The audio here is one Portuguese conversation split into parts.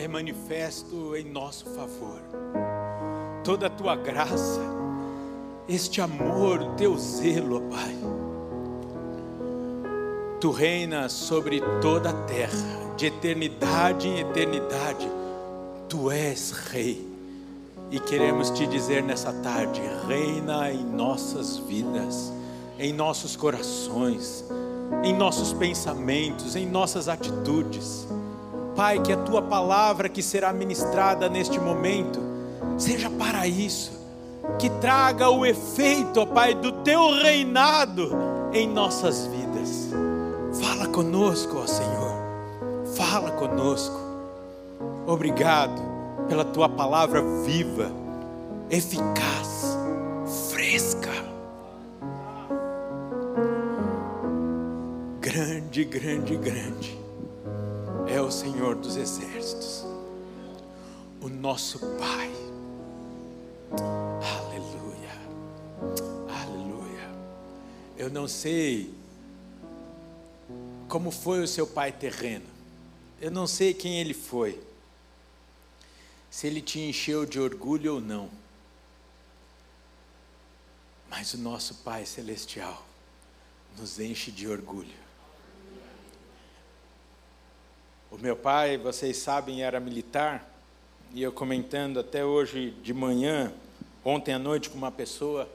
é manifesto em nosso favor. Toda a tua graça, este amor, teu zelo, Pai. Tu reinas sobre toda a terra, de eternidade em eternidade. Tu és Rei. E queremos te dizer nessa tarde: reina em nossas vidas, em nossos corações, em nossos pensamentos, em nossas atitudes. Pai, que a tua palavra que será ministrada neste momento seja para isso, que traga o efeito, ó Pai, do teu reinado em nossas vidas. Fala conosco, ó Senhor, fala conosco. Obrigado pela tua palavra viva, eficaz, fresca. Grande, grande, grande é o Senhor dos exércitos, o nosso Pai. Aleluia, aleluia. Eu não sei como foi o seu pai terreno, eu não sei quem ele foi, se ele te encheu de orgulho ou não, mas o nosso Pai Celestial nos enche de orgulho. O meu pai, vocês sabem, era militar, e eu comentando até hoje de manhã, ontem à noite com uma pessoa,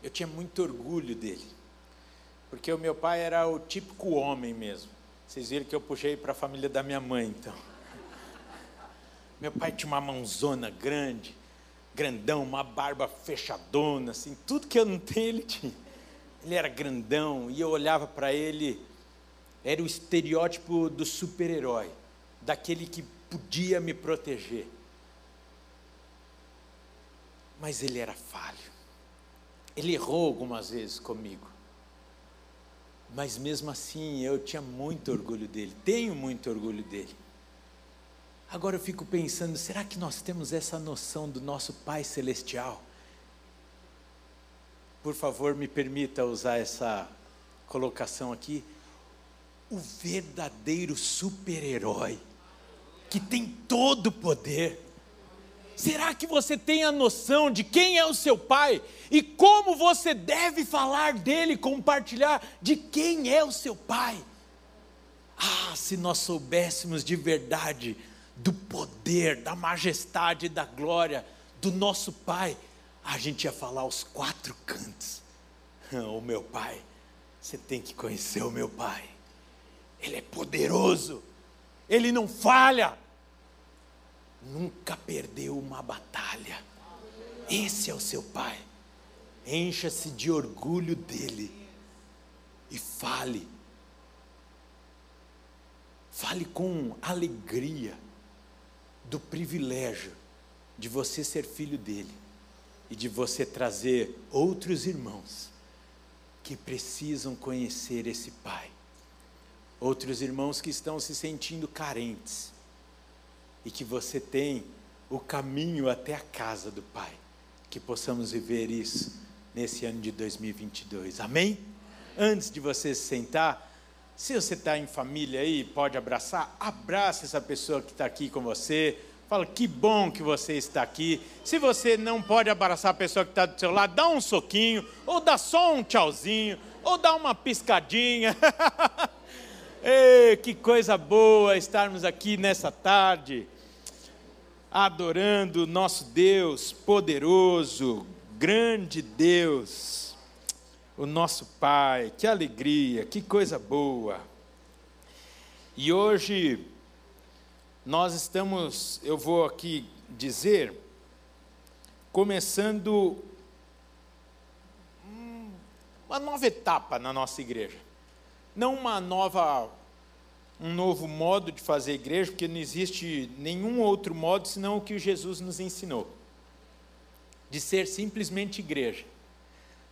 eu tinha muito orgulho dele, porque o meu pai era o típico homem mesmo. Vocês viram que eu puxei para a família da minha mãe, então. Meu pai tinha uma mãozona grande, grandão, uma barba fechadona, assim, tudo que eu não tenho ele tinha. Ele era grandão e eu olhava para ele era o estereótipo do super-herói, daquele que podia me proteger. Mas ele era falho. Ele errou algumas vezes comigo. Mas mesmo assim eu tinha muito orgulho dele, tenho muito orgulho dele. Agora eu fico pensando, será que nós temos essa noção do nosso Pai Celestial? Por favor, me permita usar essa colocação aqui o verdadeiro super-herói, que tem todo o poder. Será que você tem a noção de quem é o seu pai e como você deve falar dele, compartilhar de quem é o seu pai? Ah, se nós soubéssemos de verdade do poder, da majestade, da glória do nosso pai, a gente ia falar aos quatro cantos. O meu pai, você tem que conhecer o meu pai. Ele é poderoso, ele não falha, nunca perdeu uma batalha. Esse é o seu Pai. Encha-se de orgulho dele e fale. Fale com alegria do privilégio de você ser filho dele e de você trazer outros irmãos que precisam conhecer esse Pai outros irmãos que estão se sentindo carentes e que você tem o caminho até a casa do Pai. Que possamos viver isso nesse ano de 2022. Amém? Antes de você se sentar, se você está em família aí, pode abraçar, abraça essa pessoa que está aqui com você. Fala, que bom que você está aqui. Se você não pode abraçar a pessoa que está do seu lado, dá um soquinho, ou dá só um tchauzinho, ou dá uma piscadinha. Ei, que coisa boa estarmos aqui nessa tarde, adorando nosso Deus poderoso, grande Deus, o nosso Pai. Que alegria, que coisa boa. E hoje nós estamos, eu vou aqui dizer, começando uma nova etapa na nossa igreja não uma nova um novo modo de fazer igreja, porque não existe nenhum outro modo senão o que Jesus nos ensinou, de ser simplesmente igreja.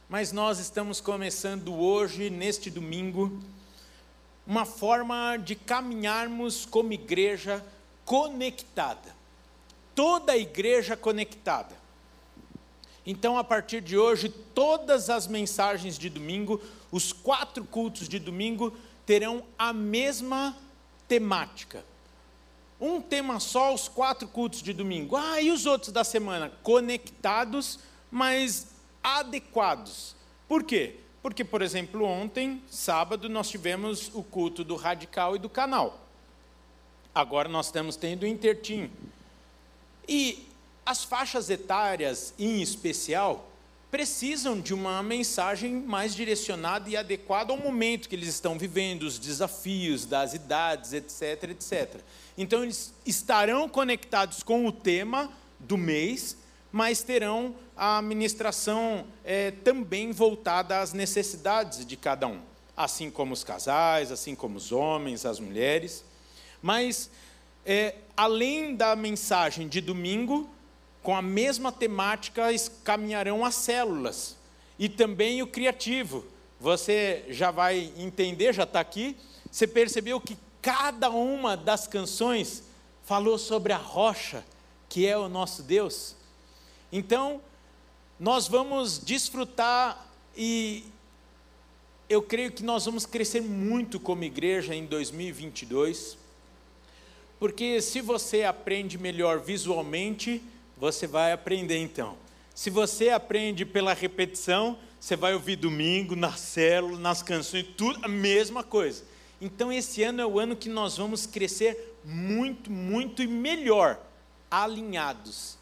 Mas nós estamos começando hoje, neste domingo, uma forma de caminharmos como igreja conectada. Toda a igreja conectada. Então, a partir de hoje, todas as mensagens de domingo os quatro cultos de domingo terão a mesma temática. um tema só, os quatro cultos de domingo. Ah, e os outros da semana? Conectados, mas adequados. Por quê? Porque, por exemplo, ontem, sábado, nós tivemos o culto do Radical e do Canal. Agora nós estamos tendo o Intertim. E as faixas etárias, em especial, precisam de uma mensagem mais direcionada e adequada ao momento que eles estão vivendo, os desafios das idades, etc, etc. Então, eles estarão conectados com o tema do mês, mas terão a ministração é, também voltada às necessidades de cada um, assim como os casais, assim como os homens, as mulheres. Mas, é, além da mensagem de domingo, com a mesma temática caminharão as células e também o criativo. Você já vai entender, já está aqui. Você percebeu que cada uma das canções falou sobre a rocha, que é o nosso Deus. Então, nós vamos desfrutar e eu creio que nós vamos crescer muito como igreja em 2022, porque se você aprende melhor visualmente, você vai aprender então. Se você aprende pela repetição, você vai ouvir domingo, na célula, nas canções, tudo a mesma coisa. Então esse ano é o ano que nós vamos crescer muito, muito e melhor, alinhados.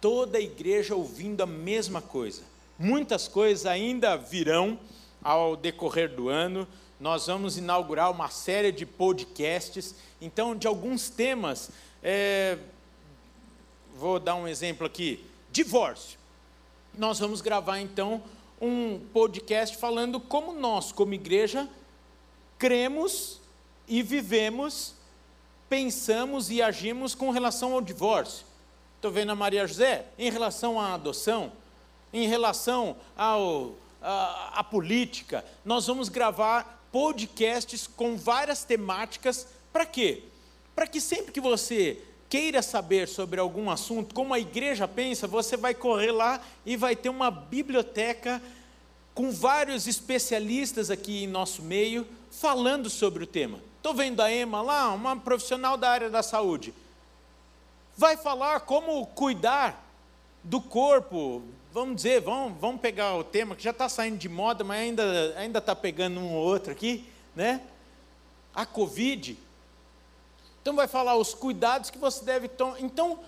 Toda a igreja ouvindo a mesma coisa. Muitas coisas ainda virão ao decorrer do ano. Nós vamos inaugurar uma série de podcasts. Então, de alguns temas, é, vou dar um exemplo aqui: divórcio. Nós vamos gravar então um podcast falando como nós, como igreja, cremos e vivemos, pensamos e agimos com relação ao divórcio. Estou vendo a Maria José, em relação à adoção, em relação ao, a política, nós vamos gravar podcasts com várias temáticas. Para quê? Para que sempre que você queira saber sobre algum assunto, como a igreja pensa, você vai correr lá e vai ter uma biblioteca com vários especialistas aqui em nosso meio falando sobre o tema. Estou vendo a Emma lá, uma profissional da área da saúde. Vai falar como cuidar do corpo. Vamos dizer, vamos, vamos pegar o tema que já está saindo de moda, mas ainda está pegando um ou outro aqui, né? A Covid. Então vai falar os cuidados que você deve tomar. Então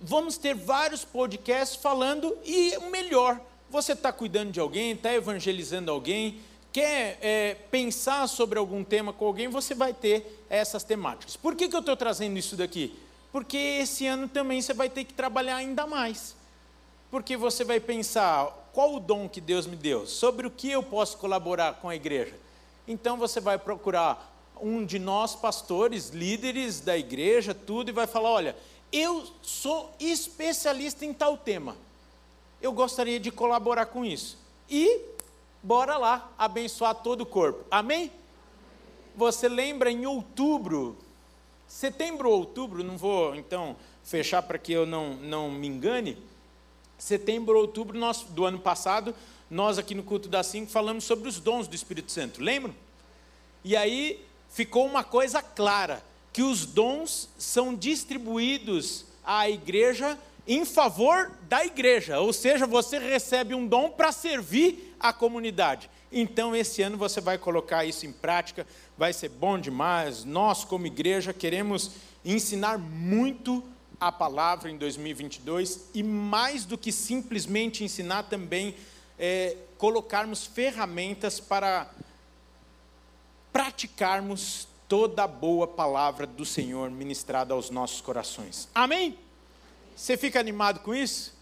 vamos ter vários podcasts falando e o melhor, você está cuidando de alguém, está evangelizando alguém, quer é, pensar sobre algum tema com alguém, você vai ter essas temáticas. Por que, que eu estou trazendo isso daqui? Porque esse ano também você vai ter que trabalhar ainda mais. Porque você vai pensar qual o dom que Deus me deu, sobre o que eu posso colaborar com a igreja. Então você vai procurar um de nós, pastores, líderes da igreja, tudo, e vai falar: olha, eu sou especialista em tal tema. Eu gostaria de colaborar com isso. E bora lá abençoar todo o corpo. Amém? Você lembra em outubro, setembro ou outubro, não vou então fechar para que eu não, não me engane. Setembro ou outubro nós, do ano passado, nós aqui no culto da cinco falamos sobre os dons do Espírito Santo. Lembram? E aí ficou uma coisa clara: que os dons são distribuídos à igreja em favor da igreja, ou seja, você recebe um dom para servir a comunidade. Então, esse ano você vai colocar isso em prática, vai ser bom demais. Nós, como igreja, queremos ensinar muito a palavra em 2022 e, mais do que simplesmente ensinar, também é, colocarmos ferramentas para praticarmos toda a boa palavra do Senhor ministrada aos nossos corações. Amém? Você fica animado com isso?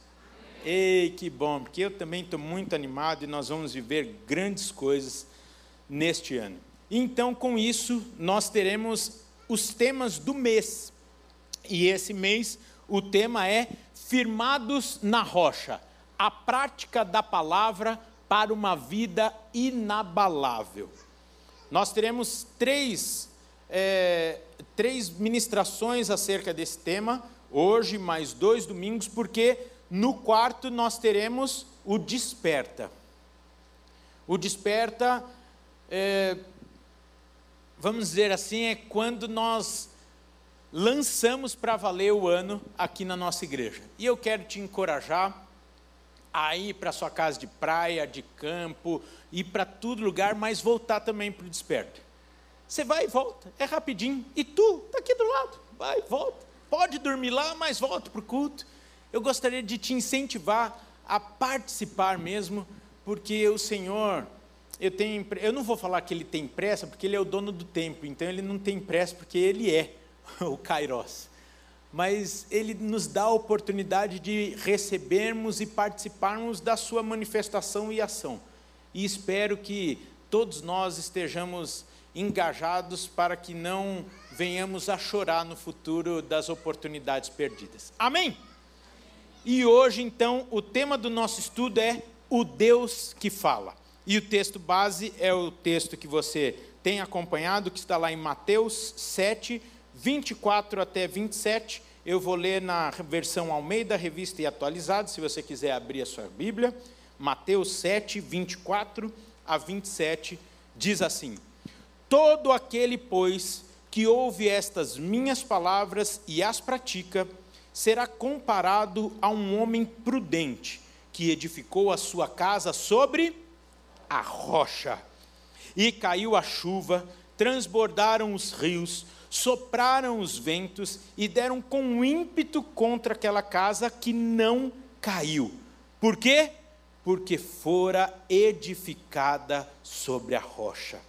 Ei, que bom, porque eu também estou muito animado e nós vamos viver grandes coisas neste ano. Então, com isso, nós teremos os temas do mês. E esse mês, o tema é Firmados na Rocha a prática da palavra para uma vida inabalável. Nós teremos três, é, três ministrações acerca desse tema, hoje, mais dois domingos, porque no quarto nós teremos o desperta. O desperta, é, vamos dizer assim, é quando nós lançamos para valer o ano aqui na nossa igreja. E eu quero te encorajar a ir para sua casa de praia, de campo, ir para todo lugar, mas voltar também para o desperto. Você vai e volta, é rapidinho. E tu, está aqui do lado, vai e volta. Pode dormir lá, mas volta para o culto. Eu gostaria de te incentivar a participar mesmo, porque o Senhor, eu tenho, eu não vou falar que ele tem pressa, porque ele é o dono do tempo, então ele não tem pressa porque ele é o Kairos. Mas ele nos dá a oportunidade de recebermos e participarmos da sua manifestação e ação. E espero que todos nós estejamos engajados para que não venhamos a chorar no futuro das oportunidades perdidas. Amém? E hoje, então, o tema do nosso estudo é o Deus que fala. E o texto base é o texto que você tem acompanhado, que está lá em Mateus 7, 24 até 27. Eu vou ler na versão Almeida, revista e atualizada, se você quiser abrir a sua Bíblia. Mateus 7, 24 a 27, diz assim: Todo aquele, pois, que ouve estas minhas palavras e as pratica, será comparado a um homem prudente, que edificou a sua casa sobre a rocha. E caiu a chuva, transbordaram os rios, sopraram os ventos e deram com ímpeto contra aquela casa que não caiu. Por quê? Porque fora edificada sobre a rocha.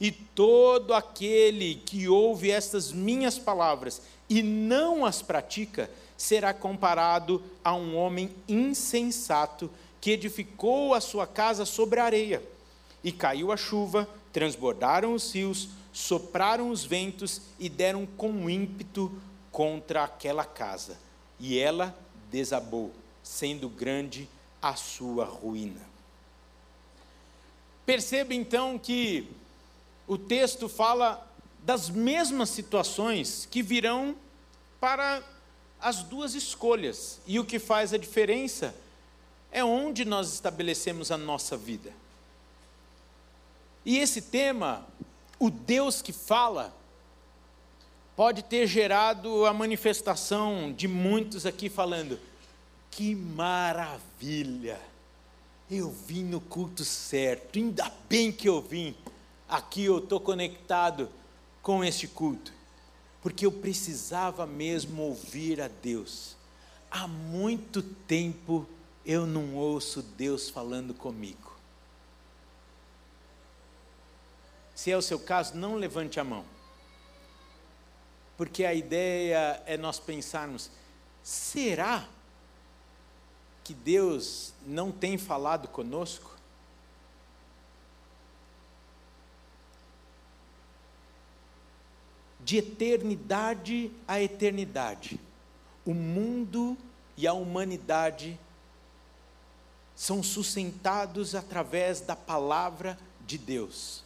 E todo aquele que ouve estas minhas palavras e não as pratica, será comparado a um homem insensato que edificou a sua casa sobre a areia. E caiu a chuva, transbordaram os rios, sopraram os ventos e deram com ímpeto contra aquela casa, e ela desabou, sendo grande a sua ruína. Perceba então que o texto fala das mesmas situações que virão para as duas escolhas, e o que faz a diferença é onde nós estabelecemos a nossa vida. E esse tema o Deus que fala pode ter gerado a manifestação de muitos aqui falando: que maravilha! Eu vim no culto certo, ainda bem que eu vim. Aqui eu estou conectado com este culto, porque eu precisava mesmo ouvir a Deus. Há muito tempo eu não ouço Deus falando comigo. Se é o seu caso, não levante a mão. Porque a ideia é nós pensarmos: será que Deus não tem falado conosco? De eternidade a eternidade, o mundo e a humanidade são sustentados através da palavra de Deus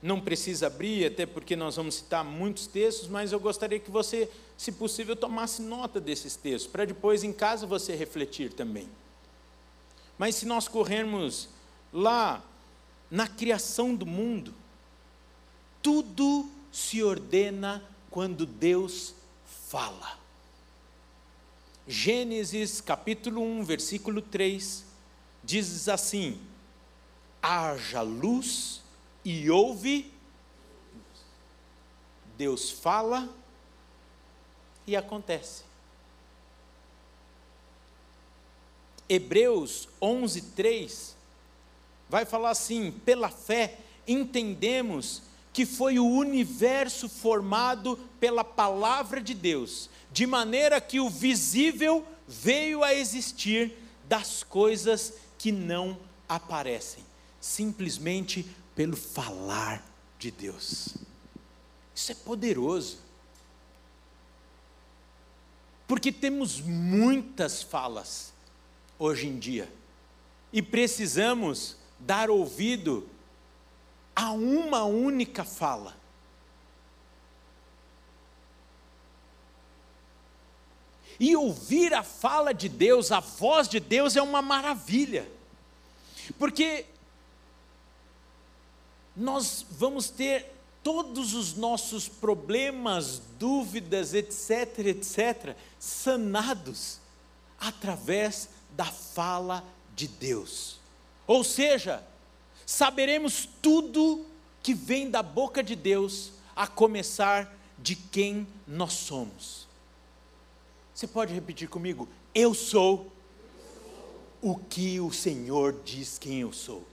não precisa abrir, até porque nós vamos citar muitos textos, mas eu gostaria que você, se possível, tomasse nota desses textos, para depois em casa você refletir também. Mas se nós corrermos lá na criação do mundo, tudo se ordena quando Deus fala. Gênesis capítulo 1, versículo 3, diz assim: haja luz e ouve, Deus fala e acontece. Hebreus 11, 3 vai falar assim: pela fé entendemos que foi o universo formado pela palavra de Deus, de maneira que o visível veio a existir das coisas que não aparecem, simplesmente pelo falar de Deus. Isso é poderoso. Porque temos muitas falas hoje em dia e precisamos dar ouvido a uma única fala. E ouvir a fala de Deus, a voz de Deus é uma maravilha. Porque nós vamos ter todos os nossos problemas, dúvidas, etc, etc, sanados através da fala de Deus. Ou seja, saberemos tudo que vem da boca de Deus, a começar de quem nós somos. Você pode repetir comigo? Eu sou o que o Senhor diz quem eu sou.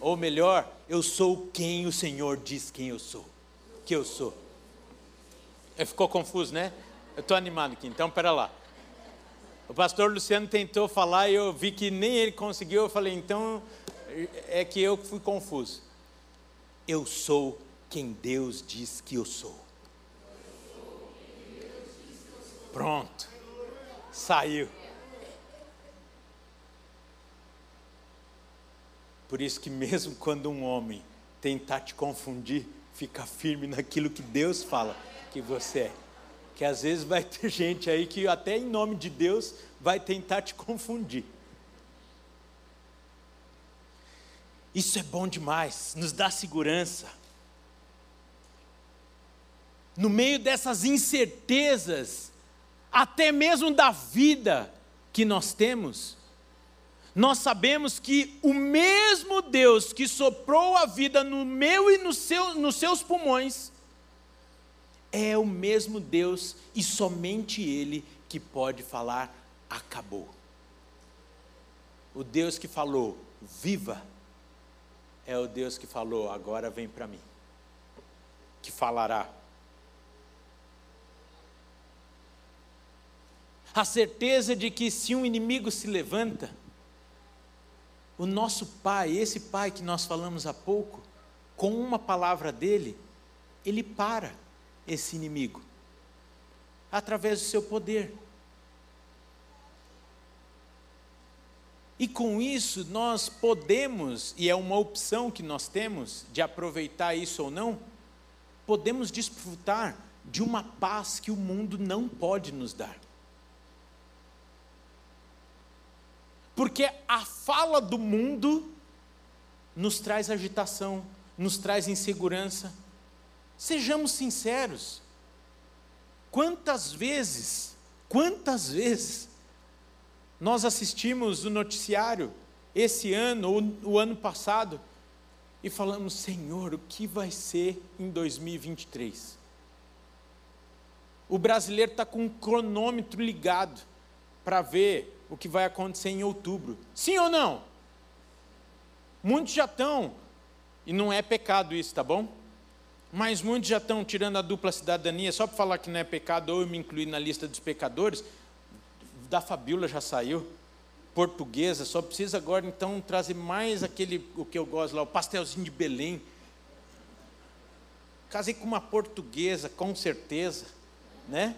Ou melhor, eu sou quem o Senhor diz quem eu sou. Que eu sou. É, ficou confuso, né? Eu estou animado aqui, então pera lá. O pastor Luciano tentou falar e eu vi que nem ele conseguiu. Eu falei, então é que eu fui confuso. Eu sou quem Deus diz que eu sou. Pronto. Saiu. Por isso que mesmo quando um homem tentar te confundir, fica firme naquilo que Deus fala que você é. Que às vezes vai ter gente aí que até em nome de Deus vai tentar te confundir. Isso é bom demais, nos dá segurança. No meio dessas incertezas, até mesmo da vida que nós temos, nós sabemos que o mesmo Deus que soprou a vida no meu e no seu, nos seus pulmões, é o mesmo Deus e somente Ele que pode falar: acabou. O Deus que falou: viva, é o Deus que falou: agora vem para mim, que falará. A certeza de que se um inimigo se levanta, o nosso Pai, esse Pai que nós falamos há pouco, com uma palavra dele, ele para esse inimigo, através do seu poder. E com isso nós podemos, e é uma opção que nós temos, de aproveitar isso ou não, podemos desfrutar de uma paz que o mundo não pode nos dar. Porque a fala do mundo nos traz agitação, nos traz insegurança. Sejamos sinceros. Quantas vezes, quantas vezes nós assistimos o noticiário esse ano ou o ano passado e falamos: Senhor, o que vai ser em 2023? O brasileiro está com um cronômetro ligado para ver o que vai acontecer em outubro. Sim ou não? Muitos já estão, e não é pecado isso, tá bom? Mas muitos já estão tirando a dupla cidadania, só para falar que não é pecado, ou eu me incluir na lista dos pecadores, da Fabiola já saiu, portuguesa, só precisa agora então trazer mais aquele, o que eu gosto lá, o pastelzinho de Belém. Casei com uma portuguesa, com certeza, né?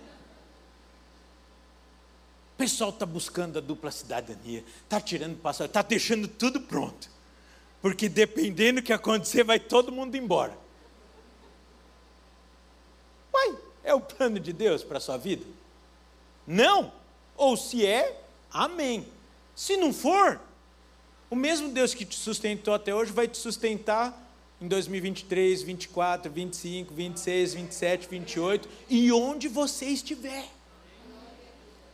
Pessoal está buscando a dupla cidadania, está tirando passaporte, está deixando tudo pronto. Porque dependendo do que acontecer, vai todo mundo embora. Uai, é o plano de Deus para a sua vida? Não. Ou se é, amém. Se não for, o mesmo Deus que te sustentou até hoje vai te sustentar em 2023, 24, 25, 26, 27, 28 e onde você estiver.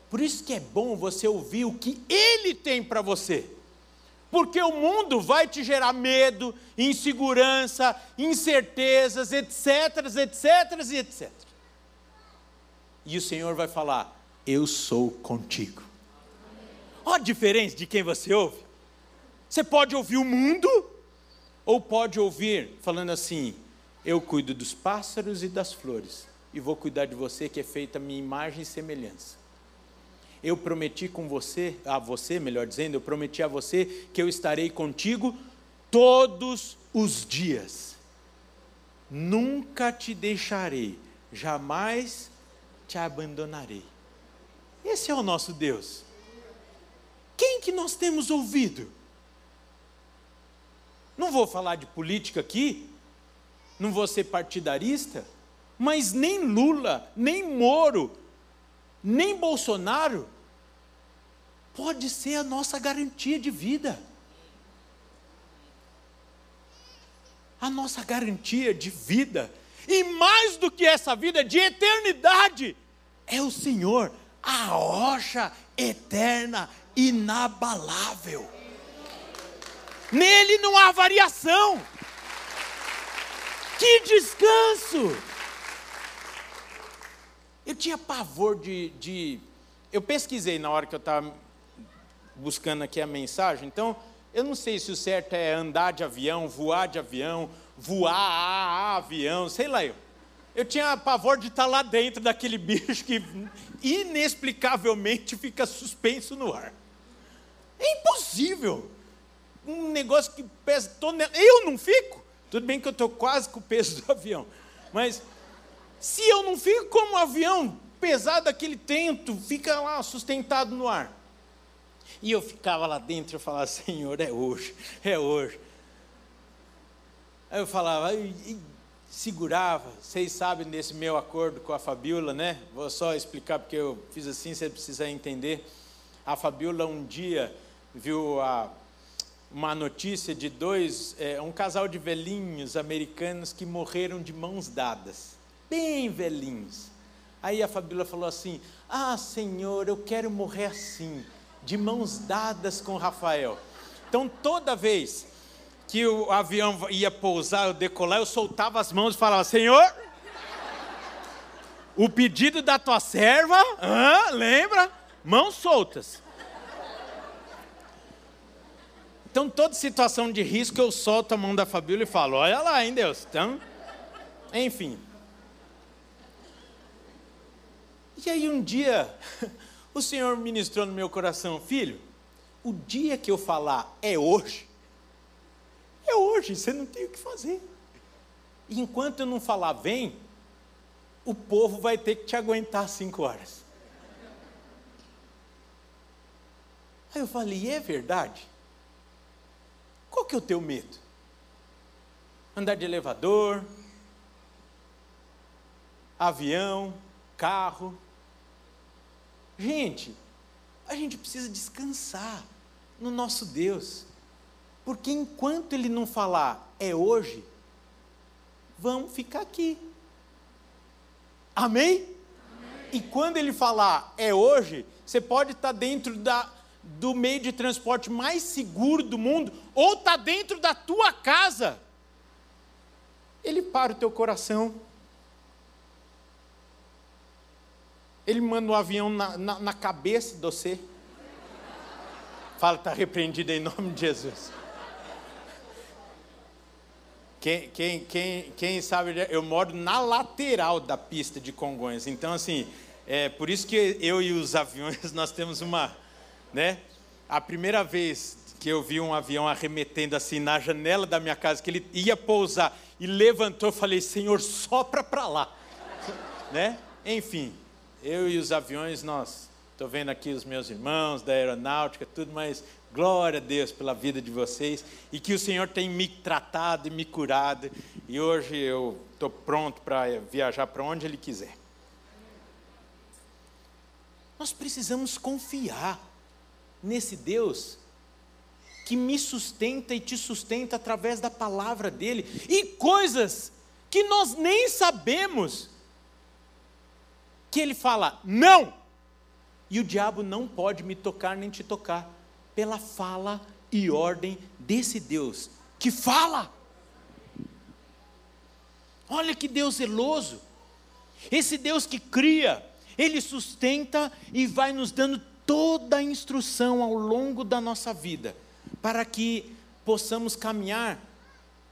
Por isso que é bom você ouvir o que Ele tem para você. Porque o mundo vai te gerar medo, insegurança, incertezas, etc, etc etc. E o Senhor vai falar: Eu sou contigo. Olha a diferença de quem você ouve. Você pode ouvir o mundo, ou pode ouvir falando assim: Eu cuido dos pássaros e das flores, e vou cuidar de você que é feita a minha imagem e semelhança eu prometi com você, a você, melhor dizendo, eu prometi a você que eu estarei contigo todos os dias. Nunca te deixarei, jamais te abandonarei. Esse é o nosso Deus. Quem que nós temos ouvido? Não vou falar de política aqui, não vou ser partidarista, mas nem Lula, nem Moro, nem Bolsonaro pode ser a nossa garantia de vida. a nossa garantia de vida. E mais do que essa vida, de eternidade, é o Senhor, a rocha eterna, inabalável. Nele não há variação. Que descanso! Eu tinha pavor de, de. Eu pesquisei na hora que eu estava buscando aqui a mensagem, então eu não sei se o certo é andar de avião, voar de avião, voar a, a avião, sei lá eu. Eu tinha pavor de estar lá dentro daquele bicho que inexplicavelmente fica suspenso no ar. É impossível. Um negócio que pesa tonelada. Eu não fico. Tudo bem que eu estou quase com o peso do avião. Mas se eu não fico como um avião pesado, aquele tento fica lá sustentado no ar. E eu ficava lá dentro e falava, Senhor, é hoje, é hoje. Aí eu falava, e, segurava, vocês sabem desse meu acordo com a Fabiola, né? Vou só explicar porque eu fiz assim, você precisa entender. A Fabiola um dia viu a, uma notícia de dois, é, um casal de velhinhos americanos que morreram de mãos dadas, bem velhinhos. Aí a Fabiola falou assim: Ah, Senhor, eu quero morrer assim, de mãos dadas com Rafael. Então toda vez que o avião ia pousar, eu decolar, eu soltava as mãos e falava: Senhor, o pedido da tua serva, ah, lembra? Mãos soltas. Então, toda situação de risco, eu solto a mão da Fabíola e falo: Olha lá, hein, Deus. Então, enfim. E aí, um dia, o Senhor ministrou no meu coração: Filho, o dia que eu falar é hoje, é hoje, você não tem o que fazer. E enquanto eu não falar vem, o povo vai ter que te aguentar cinco horas. Aí eu falei, é verdade? Qual que é o teu medo? Andar de elevador, avião, carro. Gente, a gente precisa descansar no nosso Deus. Porque enquanto ele não falar é hoje, vamos ficar aqui. Amém? Amém? E quando ele falar é hoje, você pode estar dentro da, do meio de transporte mais seguro do mundo, ou está dentro da tua casa. Ele para o teu coração. Ele manda um avião na, na, na cabeça de você. Fala, está repreendido em nome de Jesus. Quem, quem, quem, quem sabe, eu moro na lateral da pista de Congonhas. Então, assim, é por isso que eu e os aviões, nós temos uma. Né? A primeira vez que eu vi um avião arremetendo assim na janela da minha casa, que ele ia pousar e levantou, eu falei, Senhor, sopra para lá. né? Enfim, eu e os aviões, nós. Estou vendo aqui os meus irmãos da aeronáutica, tudo, mas Glória a Deus pela vida de vocês e que o Senhor tem me tratado e me curado. E hoje eu estou pronto para viajar para onde Ele quiser. Nós precisamos confiar nesse Deus que me sustenta e te sustenta através da palavra dele e coisas que nós nem sabemos. Que ele fala, não! E o diabo não pode me tocar nem te tocar pela fala e ordem desse Deus que fala. Olha que Deus zeloso. Esse Deus que cria, ele sustenta e vai nos dando toda a instrução ao longo da nossa vida, para que possamos caminhar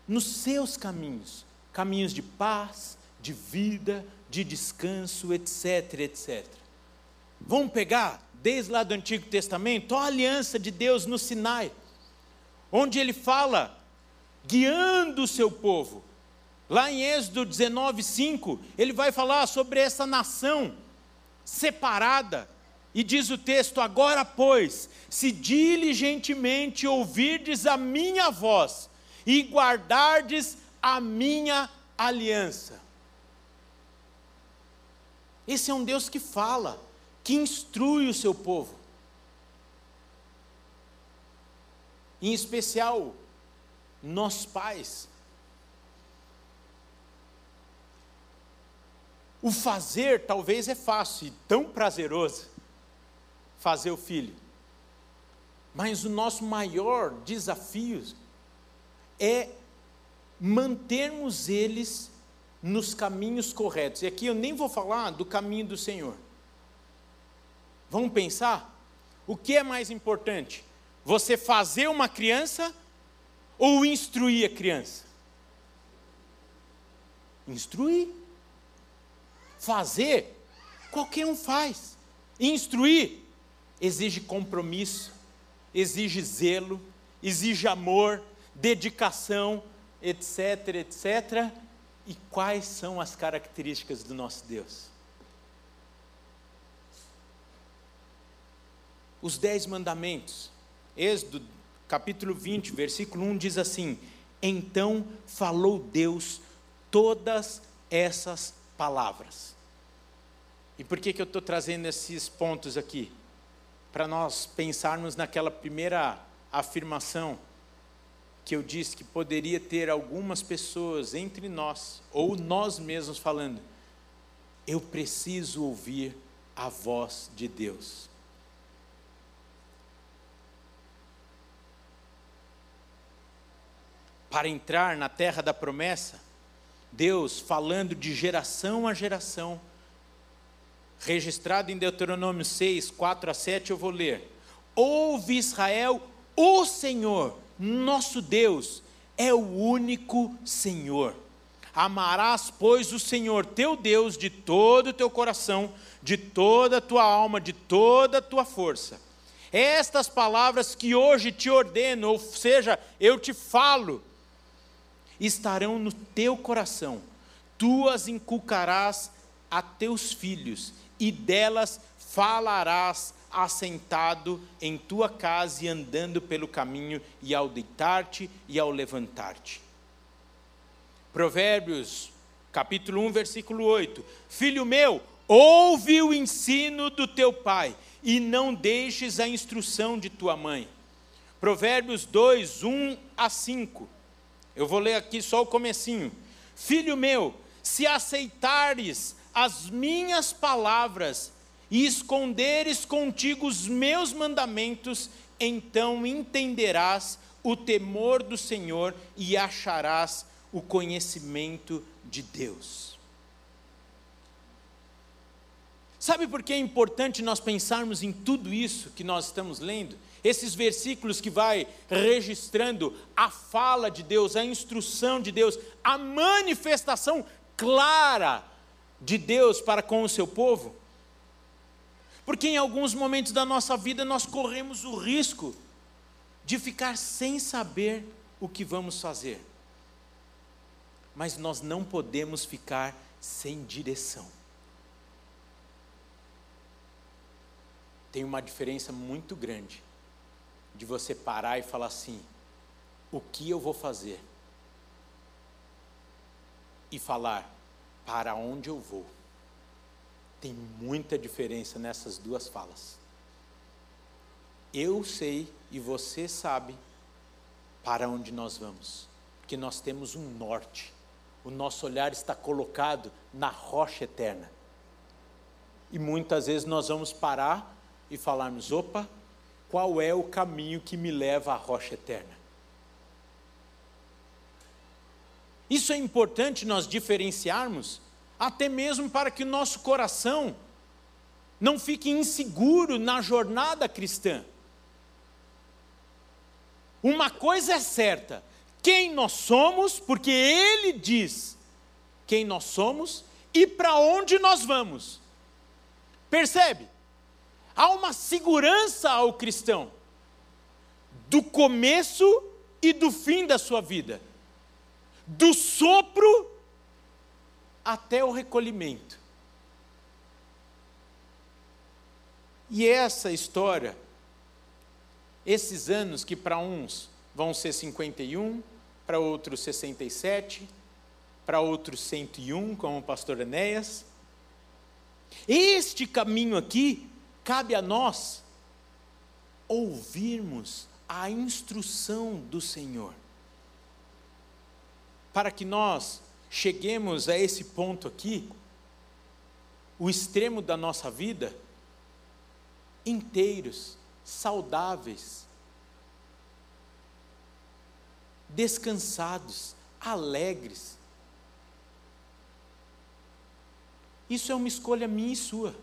nos seus caminhos caminhos de paz, de vida, de descanso, etc, etc. Vamos pegar desde lá do Antigo Testamento, a aliança de Deus no Sinai, onde ele fala, guiando o seu povo. Lá em Êxodo 19, 5, ele vai falar sobre essa nação separada, e diz o texto: Agora, pois, se diligentemente ouvirdes a minha voz e guardardes a minha aliança. Esse é um Deus que fala, que instrui o seu povo. Em especial, nós pais. O fazer talvez é fácil e tão prazeroso fazer o filho. Mas o nosso maior desafio é mantermos eles nos caminhos corretos. E aqui eu nem vou falar do caminho do Senhor. Vamos pensar? O que é mais importante? Você fazer uma criança ou instruir a criança? Instruir. Fazer, qualquer um faz. Instruir exige compromisso, exige zelo, exige amor, dedicação, etc, etc. E quais são as características do nosso Deus? Os dez mandamentos, Êxodo capítulo 20, versículo 1 diz assim: Então falou Deus todas essas palavras. E por que, que eu estou trazendo esses pontos aqui? Para nós pensarmos naquela primeira afirmação que eu disse que poderia ter algumas pessoas entre nós, ou nós mesmos falando, eu preciso ouvir a voz de Deus. Para entrar na terra da promessa, Deus falando de geração a geração, registrado em Deuteronômio 6, 4 a 7, eu vou ler. Ouve Israel, o Senhor, nosso Deus é o único Senhor. Amarás, pois, o Senhor teu Deus de todo o teu coração, de toda a tua alma, de toda a tua força. Estas palavras que hoje te ordeno, ou seja, eu te falo, estarão no teu coração, tu as inculcarás a teus filhos, e delas falarás assentado em tua casa e andando pelo caminho, e ao deitar-te e ao levantar-te. Provérbios, capítulo 1, versículo 8: Filho meu, ouve o ensino do teu pai, e não deixes a instrução de tua mãe. Provérbios 2, 1 a 5. Eu vou ler aqui só o comecinho. Filho meu, se aceitares as minhas palavras e esconderes contigo os meus mandamentos, então entenderás o temor do Senhor e acharás o conhecimento de Deus. Sabe por que é importante nós pensarmos em tudo isso que nós estamos lendo? Esses versículos que vai registrando a fala de Deus, a instrução de Deus, a manifestação clara de Deus para com o seu povo? Porque em alguns momentos da nossa vida nós corremos o risco de ficar sem saber o que vamos fazer. Mas nós não podemos ficar sem direção. Tem uma diferença muito grande de você parar e falar assim: o que eu vou fazer? E falar: para onde eu vou? Tem muita diferença nessas duas falas. Eu sei e você sabe para onde nós vamos, porque nós temos um norte. O nosso olhar está colocado na rocha eterna. E muitas vezes nós vamos parar e falarmos: opa, qual é o caminho que me leva à rocha eterna? Isso é importante nós diferenciarmos, até mesmo para que o nosso coração não fique inseguro na jornada cristã. Uma coisa é certa: quem nós somos, porque Ele diz quem nós somos e para onde nós vamos. Percebe? Há uma segurança ao cristão do começo e do fim da sua vida, do sopro até o recolhimento. E essa história, esses anos que para uns vão ser 51, para outros 67, para outros 101, como o pastor Enéas. Este caminho aqui, cabe a nós ouvirmos a instrução do Senhor. Para que nós cheguemos a esse ponto aqui, o extremo da nossa vida inteiros, saudáveis, descansados, alegres. Isso é uma escolha minha e sua.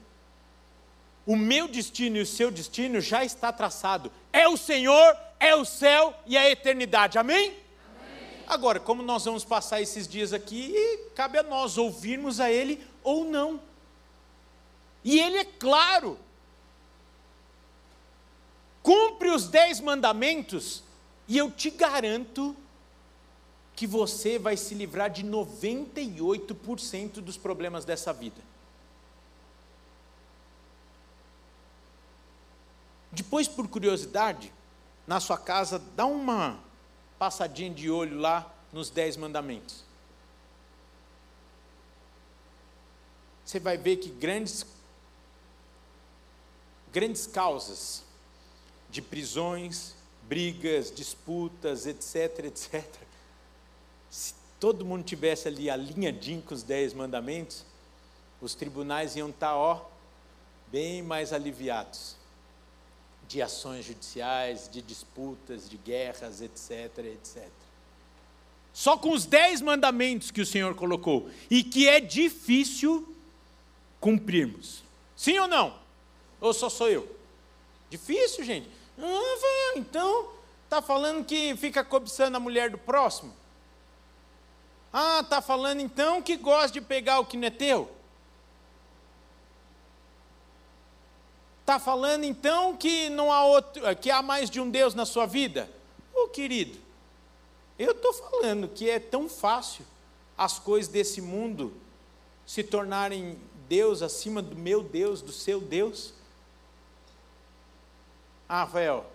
O meu destino e o seu destino já está traçado. É o Senhor, é o céu e a eternidade. Amém? Agora, como nós vamos passar esses dias aqui, cabe a nós ouvirmos a Ele ou não. E Ele é claro. Cumpre os dez mandamentos e eu te garanto que você vai se livrar de 98% dos problemas dessa vida. Depois, por curiosidade, na sua casa, dá uma passadinha de olho lá nos Dez Mandamentos. Você vai ver que grandes, grandes causas de prisões, brigas, disputas, etc, etc. Se todo mundo tivesse ali alinhadinho com os Dez Mandamentos, os tribunais iam estar, ó, bem mais aliviados de ações judiciais, de disputas, de guerras, etc, etc. Só com os dez mandamentos que o Senhor colocou e que é difícil cumprirmos. Sim ou não? Ou só sou eu? Difícil, gente. Ah, velho, então tá falando que fica cobiçando a mulher do próximo? Ah, tá falando então que gosta de pegar o que não é teu? Está falando então que não há outro, que há mais de um Deus na sua vida? Ô querido, eu estou falando que é tão fácil as coisas desse mundo se tornarem Deus acima do meu Deus, do seu Deus. Ah, Rafael,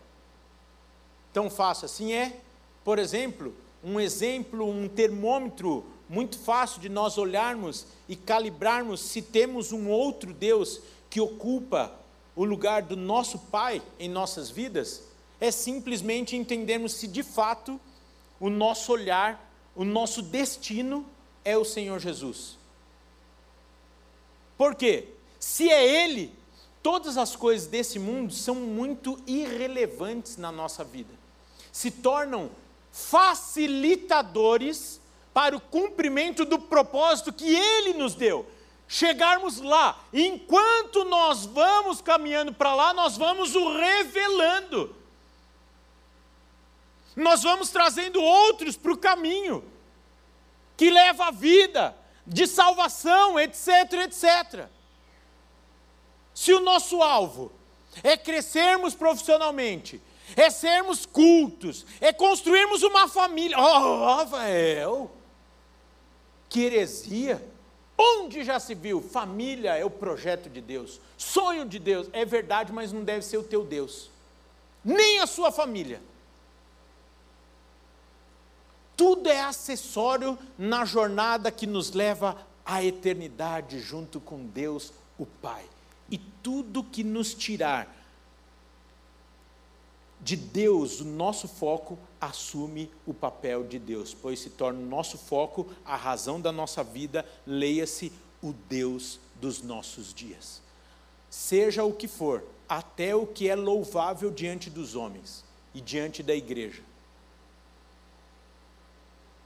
tão fácil assim é? Por exemplo, um exemplo, um termômetro muito fácil de nós olharmos e calibrarmos se temos um outro Deus que ocupa o lugar do nosso Pai em nossas vidas é simplesmente entendermos se de fato o nosso olhar, o nosso destino é o Senhor Jesus. Por quê? Se é Ele, todas as coisas desse mundo são muito irrelevantes na nossa vida, se tornam facilitadores para o cumprimento do propósito que Ele nos deu chegarmos lá. Enquanto nós vamos caminhando para lá, nós vamos o revelando. Nós vamos trazendo outros para o caminho, que leva a vida, de salvação, etc, etc. Se o nosso alvo é crescermos profissionalmente, é sermos cultos, é construirmos uma família. Oh, Rafael, que heresia! Onde já se viu? Família é o projeto de Deus, sonho de Deus, é verdade, mas não deve ser o teu Deus, nem a sua família. Tudo é acessório na jornada que nos leva à eternidade junto com Deus, o Pai. E tudo que nos tirar de Deus, o nosso foco assume o papel de Deus, pois se torna o nosso foco a razão da nossa vida, leia-se o Deus dos nossos dias. Seja o que for, até o que é louvável diante dos homens e diante da igreja.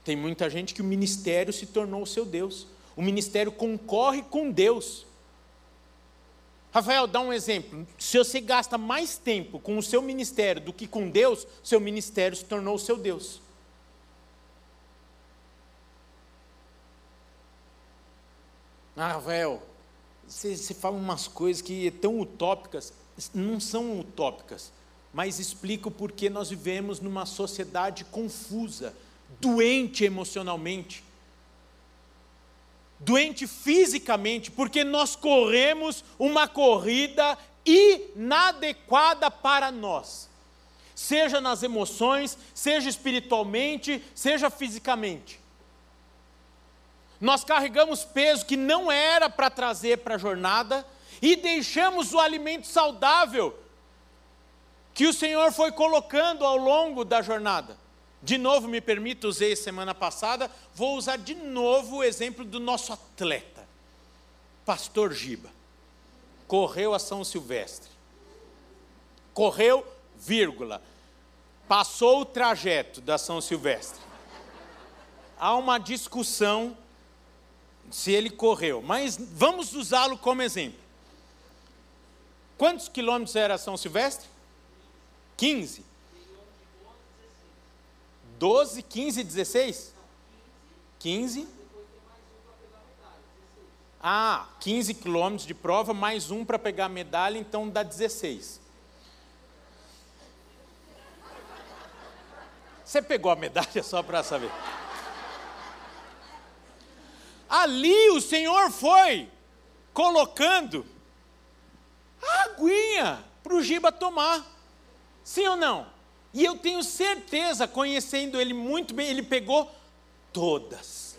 Tem muita gente que o ministério se tornou o seu Deus. O ministério concorre com Deus. Rafael, dá um exemplo. Se você gasta mais tempo com o seu ministério do que com Deus, seu ministério se tornou o seu Deus. Ah, Rafael, você, você fala umas coisas que é tão utópicas, não são utópicas, mas explica o porquê nós vivemos numa sociedade confusa, doente emocionalmente doente fisicamente, porque nós corremos uma corrida inadequada para nós, seja nas emoções, seja espiritualmente, seja fisicamente. Nós carregamos peso que não era para trazer para a jornada e deixamos o alimento saudável que o Senhor foi colocando ao longo da jornada. De novo, me permita, usei semana passada, vou usar de novo o exemplo do nosso atleta. Pastor Giba correu a São Silvestre. Correu, vírgula. Passou o trajeto da São Silvestre. Há uma discussão se ele correu, mas vamos usá-lo como exemplo. Quantos quilômetros era São Silvestre? 15. 12, 15, 16? 15. Ah, 15 quilômetros de prova, mais um para pegar a medalha, então dá 16. Você pegou a medalha só para saber? Ali o Senhor foi colocando a aguinha para o Giba tomar. Sim ou não? E eu tenho certeza, conhecendo ele muito bem, ele pegou todas.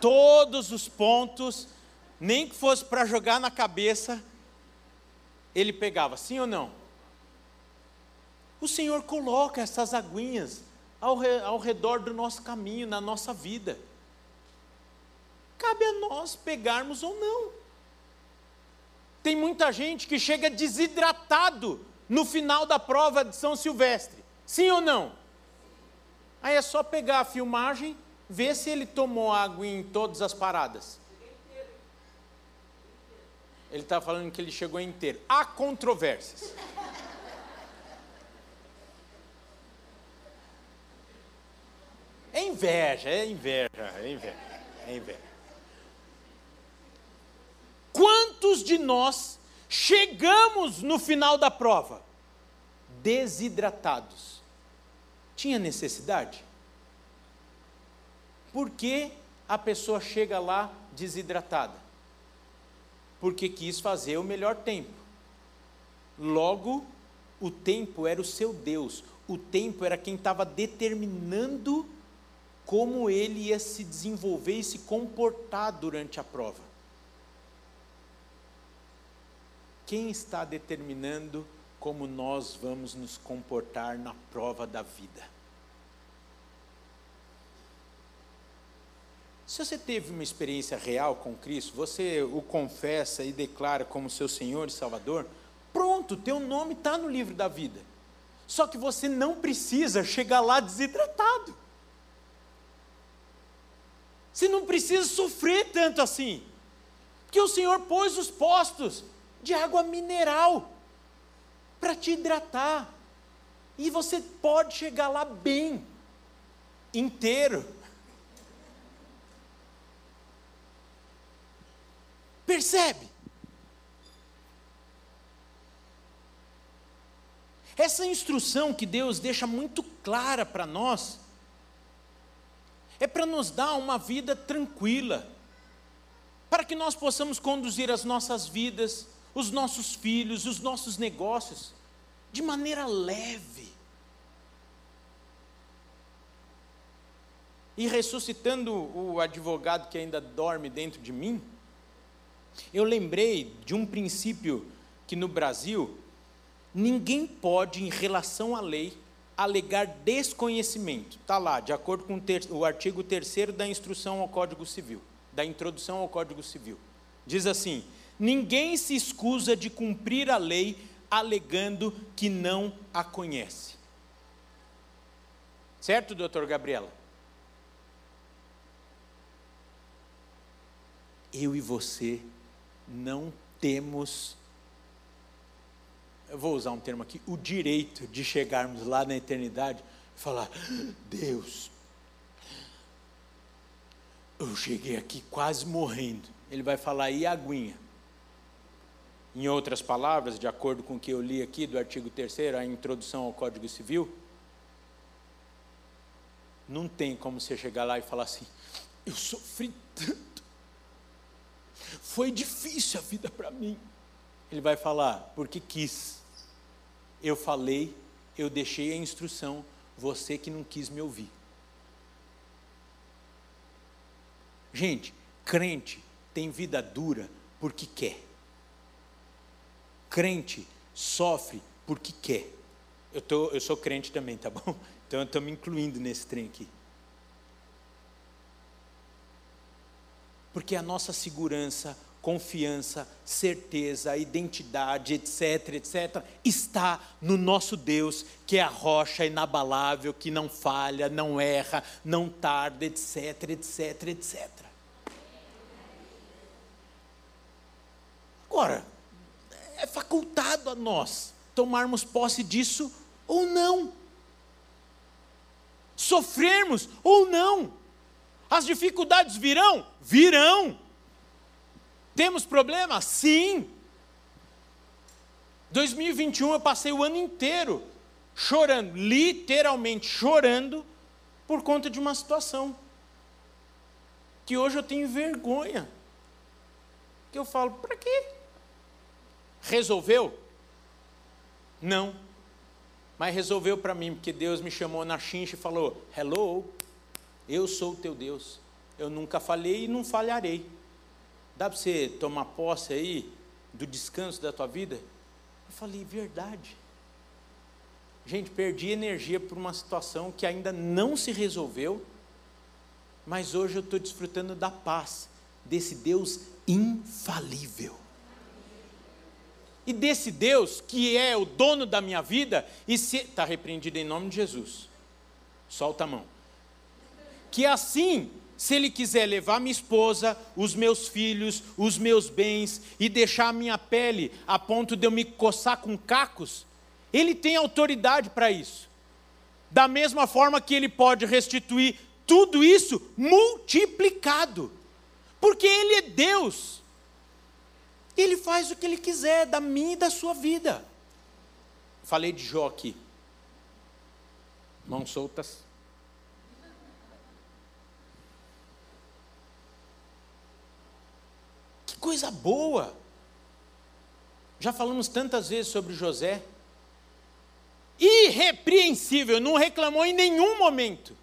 Todos os pontos, nem que fosse para jogar na cabeça, ele pegava, sim ou não? O Senhor coloca essas aguinhas ao, ao redor do nosso caminho, na nossa vida. Cabe a nós pegarmos ou não. Tem muita gente que chega desidratado no final da prova de São Silvestre. Sim ou não? Aí é só pegar a filmagem, ver se ele tomou água em todas as paradas. Ele está falando que ele chegou inteiro. Há controvérsias. É inveja, é inveja, é inveja, é inveja. Quantos de nós chegamos no final da prova desidratados? Tinha necessidade? Por que a pessoa chega lá desidratada? Porque quis fazer o melhor tempo. Logo, o tempo era o seu Deus, o tempo era quem estava determinando como ele ia se desenvolver e se comportar durante a prova. Quem está determinando como nós vamos nos comportar na prova da vida? Se você teve uma experiência real com Cristo, você o confessa e declara como seu Senhor e Salvador, pronto, teu nome está no livro da vida. Só que você não precisa chegar lá desidratado. Você não precisa sofrer tanto assim. Porque o Senhor pôs os postos de água mineral para te hidratar. E você pode chegar lá bem, inteiro. Percebe? Essa instrução que Deus deixa muito clara para nós é para nos dar uma vida tranquila, para que nós possamos conduzir as nossas vidas os nossos filhos, os nossos negócios, de maneira leve. E ressuscitando o advogado que ainda dorme dentro de mim, eu lembrei de um princípio que no Brasil ninguém pode, em relação à lei, alegar desconhecimento. Está lá, de acordo com o artigo 3 da instrução ao Código Civil, da introdução ao Código Civil. Diz assim: Ninguém se escusa de cumprir a lei alegando que não a conhece. Certo, doutor Gabriela? Eu e você não temos, eu vou usar um termo aqui, o direito de chegarmos lá na eternidade e falar: Deus, eu cheguei aqui quase morrendo. Ele vai falar, e a aguinha? Em outras palavras, de acordo com o que eu li aqui do artigo 3, a introdução ao Código Civil, não tem como você chegar lá e falar assim: eu sofri tanto, foi difícil a vida para mim. Ele vai falar: porque quis. Eu falei, eu deixei a instrução, você que não quis me ouvir. Gente, crente tem vida dura porque quer. Crente sofre porque quer. Eu, tô, eu sou crente também, tá bom? Então eu estou me incluindo nesse trem aqui. Porque a nossa segurança, confiança, certeza, identidade, etc, etc, está no nosso Deus, que é a rocha inabalável, que não falha, não erra, não tarda, etc, etc, etc. Agora, é facultado a nós tomarmos posse disso ou não. Sofrermos ou não. As dificuldades virão? Virão. Temos problema? Sim. 2021 eu passei o ano inteiro chorando, literalmente chorando, por conta de uma situação que hoje eu tenho vergonha. Que eu falo, para quê? Resolveu? Não. Mas resolveu para mim, porque Deus me chamou na chincha e falou: Hello, eu sou o teu Deus. Eu nunca falhei e não falharei. Dá para você tomar posse aí do descanso da tua vida? Eu falei, verdade. Gente, perdi energia por uma situação que ainda não se resolveu, mas hoje eu estou desfrutando da paz desse Deus infalível. E desse Deus que é o dono da minha vida, e se está repreendido em nome de Jesus. Solta a mão. Que assim se ele quiser levar minha esposa, os meus filhos, os meus bens e deixar a minha pele a ponto de eu me coçar com cacos, ele tem autoridade para isso. Da mesma forma que ele pode restituir tudo isso multiplicado, porque ele é Deus. Ele faz o que ele quiser da minha e da sua vida. Falei de Jó aqui. Mãos soltas. coisa boa. Já falamos tantas vezes sobre José. Irrepreensível, não reclamou em nenhum momento.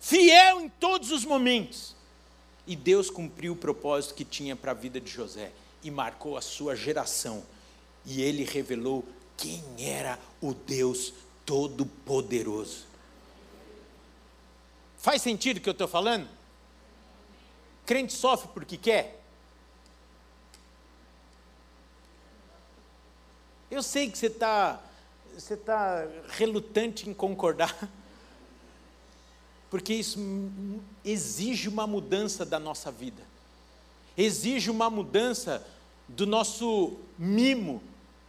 Fiel em todos os momentos. E Deus cumpriu o propósito que tinha para a vida de José e marcou a sua geração. E ele revelou quem era o Deus Todo-Poderoso. Faz sentido o que eu estou falando? Crente sofre porque quer? Eu sei que você está você tá relutante em concordar, porque isso exige uma mudança da nossa vida, exige uma mudança do nosso mimo,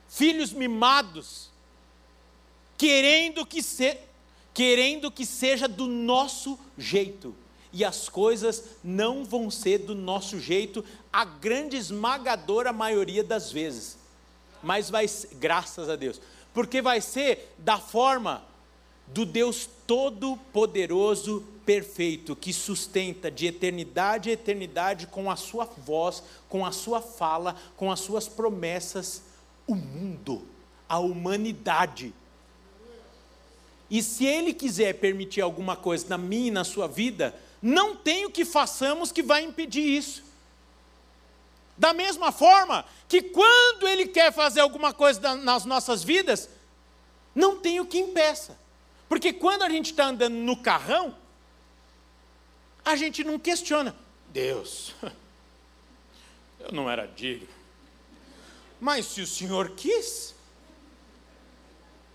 filhos mimados, querendo que, se, querendo que seja do nosso jeito. E as coisas não vão ser do nosso jeito, a grande esmagadora maioria das vezes mas vai, graças a Deus, porque vai ser da forma do Deus Todo-Poderoso, perfeito, que sustenta de eternidade a eternidade com a sua voz, com a sua fala, com as suas promessas, o mundo, a humanidade. E se Ele quiser permitir alguma coisa na minha e na sua vida, não tem o que façamos que vai impedir isso. Da mesma forma que quando Ele quer fazer alguma coisa nas nossas vidas, não tem o que impeça. Porque quando a gente está andando no carrão, a gente não questiona. Deus, eu não era digno. Mas se o Senhor quis,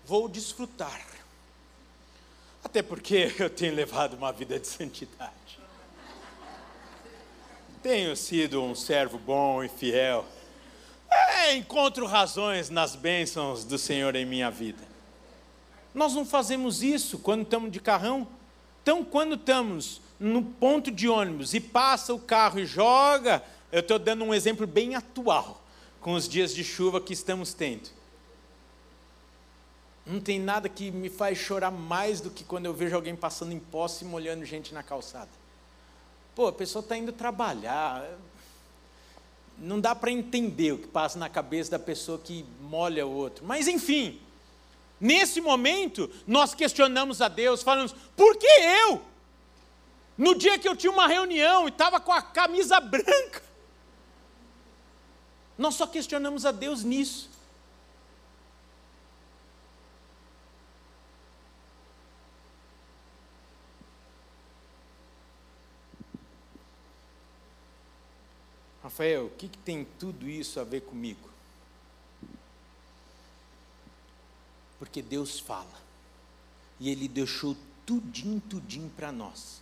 vou desfrutar. Até porque eu tenho levado uma vida de santidade. Tenho sido um servo bom e fiel. É, encontro razões nas bênçãos do Senhor em minha vida. Nós não fazemos isso quando estamos de carrão. Então, quando estamos no ponto de ônibus e passa o carro e joga, eu estou dando um exemplo bem atual com os dias de chuva que estamos tendo. Não tem nada que me faz chorar mais do que quando eu vejo alguém passando em posse e molhando gente na calçada. Pô, a pessoa está indo trabalhar. Não dá para entender o que passa na cabeça da pessoa que molha o outro. Mas, enfim, nesse momento, nós questionamos a Deus, falamos: por que eu? No dia que eu tinha uma reunião e estava com a camisa branca. Nós só questionamos a Deus nisso. Rafael, o que, que tem tudo isso a ver comigo? Porque Deus fala. E Ele deixou tudinho, tudinho para nós.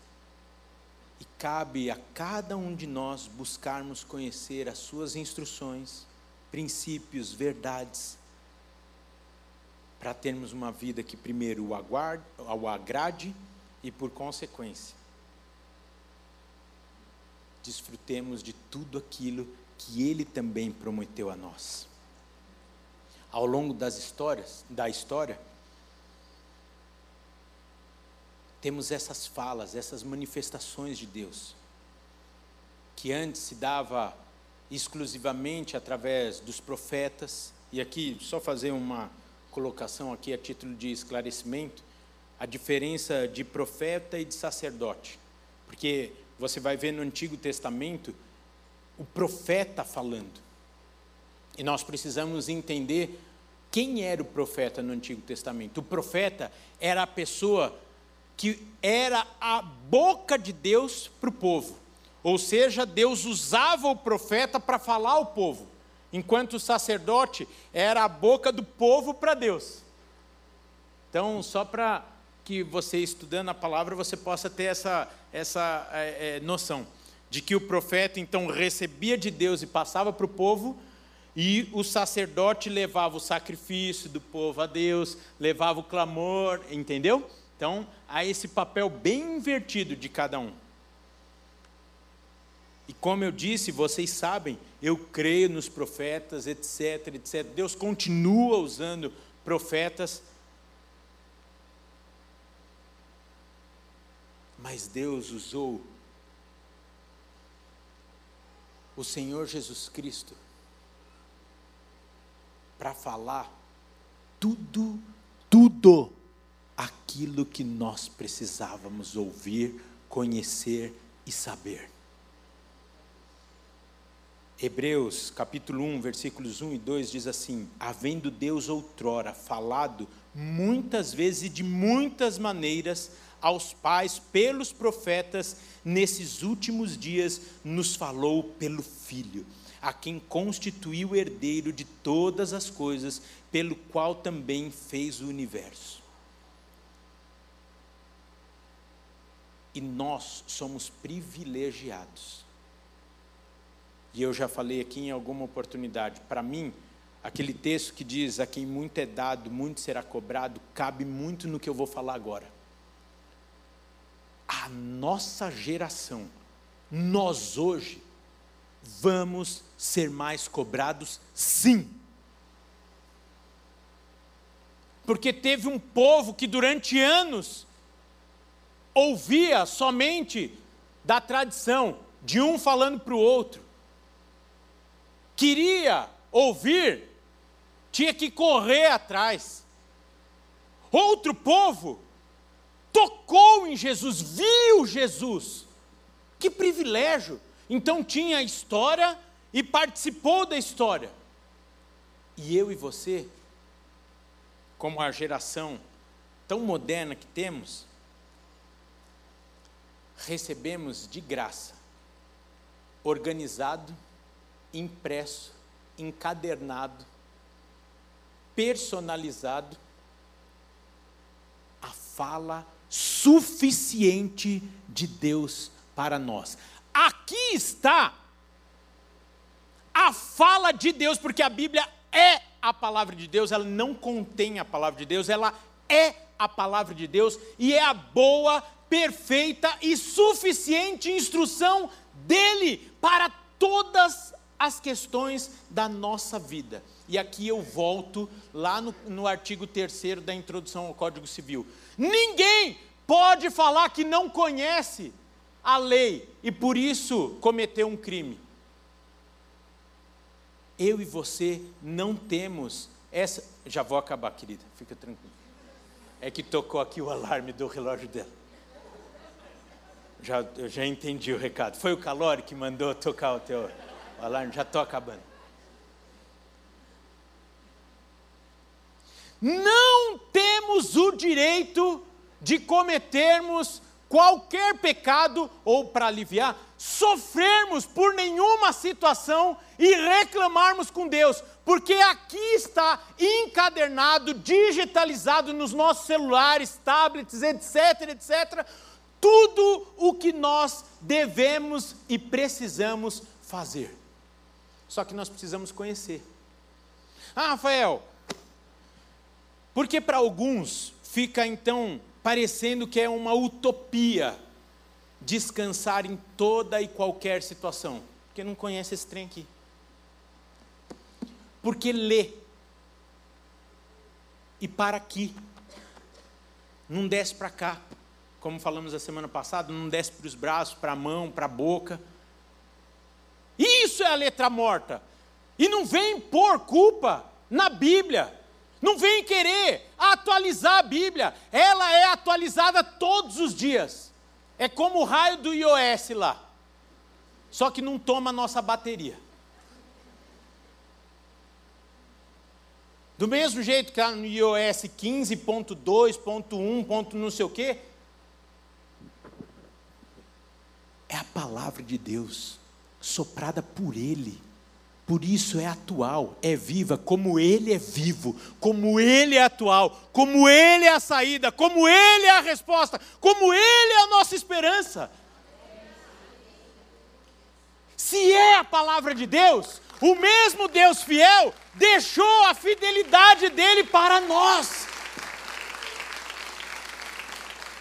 E cabe a cada um de nós buscarmos conhecer as Suas instruções, princípios, verdades, para termos uma vida que primeiro o, aguarde, o agrade e, por consequência, desfrutemos de tudo aquilo que Ele também prometeu a nós. Ao longo das histórias, da história, temos essas falas, essas manifestações de Deus, que antes se dava exclusivamente através dos profetas, e aqui só fazer uma colocação aqui a título de esclarecimento, a diferença de profeta e de sacerdote. Porque você vai ver no Antigo Testamento o profeta falando. E nós precisamos entender quem era o profeta no Antigo Testamento. O profeta era a pessoa que era a boca de Deus para o povo. Ou seja, Deus usava o profeta para falar ao povo, enquanto o sacerdote era a boca do povo para Deus. Então, só para que você estudando a palavra você possa ter essa, essa é, noção de que o profeta então recebia de Deus e passava para o povo, e o sacerdote levava o sacrifício do povo a Deus, levava o clamor, entendeu? Então, há esse papel bem invertido de cada um. E como eu disse, vocês sabem, eu creio nos profetas, etc, etc. Deus continua usando profetas. Mas Deus usou o Senhor Jesus Cristo para falar tudo, tudo aquilo que nós precisávamos ouvir, conhecer e saber. Hebreus capítulo 1, versículos 1 e 2 diz assim: Havendo Deus outrora falado muitas vezes e de muitas maneiras aos pais pelos profetas, nesses últimos dias nos falou pelo Filho, a quem constituiu herdeiro de todas as coisas, pelo qual também fez o universo. E nós somos privilegiados. E eu já falei aqui em alguma oportunidade, para mim, aquele texto que diz: A quem muito é dado, muito será cobrado, cabe muito no que eu vou falar agora. A nossa geração, nós hoje, vamos ser mais cobrados, sim. Porque teve um povo que durante anos ouvia somente da tradição, de um falando para o outro. Queria ouvir, tinha que correr atrás. Outro povo tocou em Jesus, viu Jesus. Que privilégio! Então tinha a história e participou da história. E eu e você, como a geração tão moderna que temos, recebemos de graça, organizado, impresso, encadernado, personalizado, a fala suficiente de Deus para nós. Aqui está a fala de Deus, porque a Bíblia é a palavra de Deus, ela não contém a palavra de Deus, ela é a palavra de Deus e é a boa, perfeita e suficiente instrução dele para todas as questões da nossa vida. E aqui eu volto lá no, no artigo 3 da introdução ao Código Civil. Ninguém pode falar que não conhece a lei e por isso cometeu um crime. Eu e você não temos essa. Já vou acabar, querida, fica tranquilo. É que tocou aqui o alarme do relógio dela. Já, eu já entendi o recado. Foi o Calori que mandou tocar o teu o alarme, já estou acabando. Não temos o direito de cometermos qualquer pecado ou para aliviar, sofrermos por nenhuma situação e reclamarmos com Deus, porque aqui está encadernado, digitalizado nos nossos celulares, tablets, etc, etc, tudo o que nós devemos e precisamos fazer. Só que nós precisamos conhecer. Ah, Rafael, porque para alguns fica então parecendo que é uma utopia descansar em toda e qualquer situação, porque não conhece esse trem aqui. Porque lê e para aqui, não desce para cá, como falamos a semana passada, não desce para os braços, para a mão, para a boca. Isso é a letra morta. E não vem pôr culpa na Bíblia. Não vem querer atualizar a Bíblia. Ela é atualizada todos os dias. É como o raio do iOS lá. Só que não toma a nossa bateria. Do mesmo jeito que no iOS 15.2.1. não sei o quê, é a palavra de Deus soprada por Ele. Por isso é atual, é viva, como Ele é vivo, como Ele é atual, como Ele é a saída, como Ele é a resposta, como Ele é a nossa esperança. Se é a palavra de Deus, o mesmo Deus fiel deixou a fidelidade dele para nós.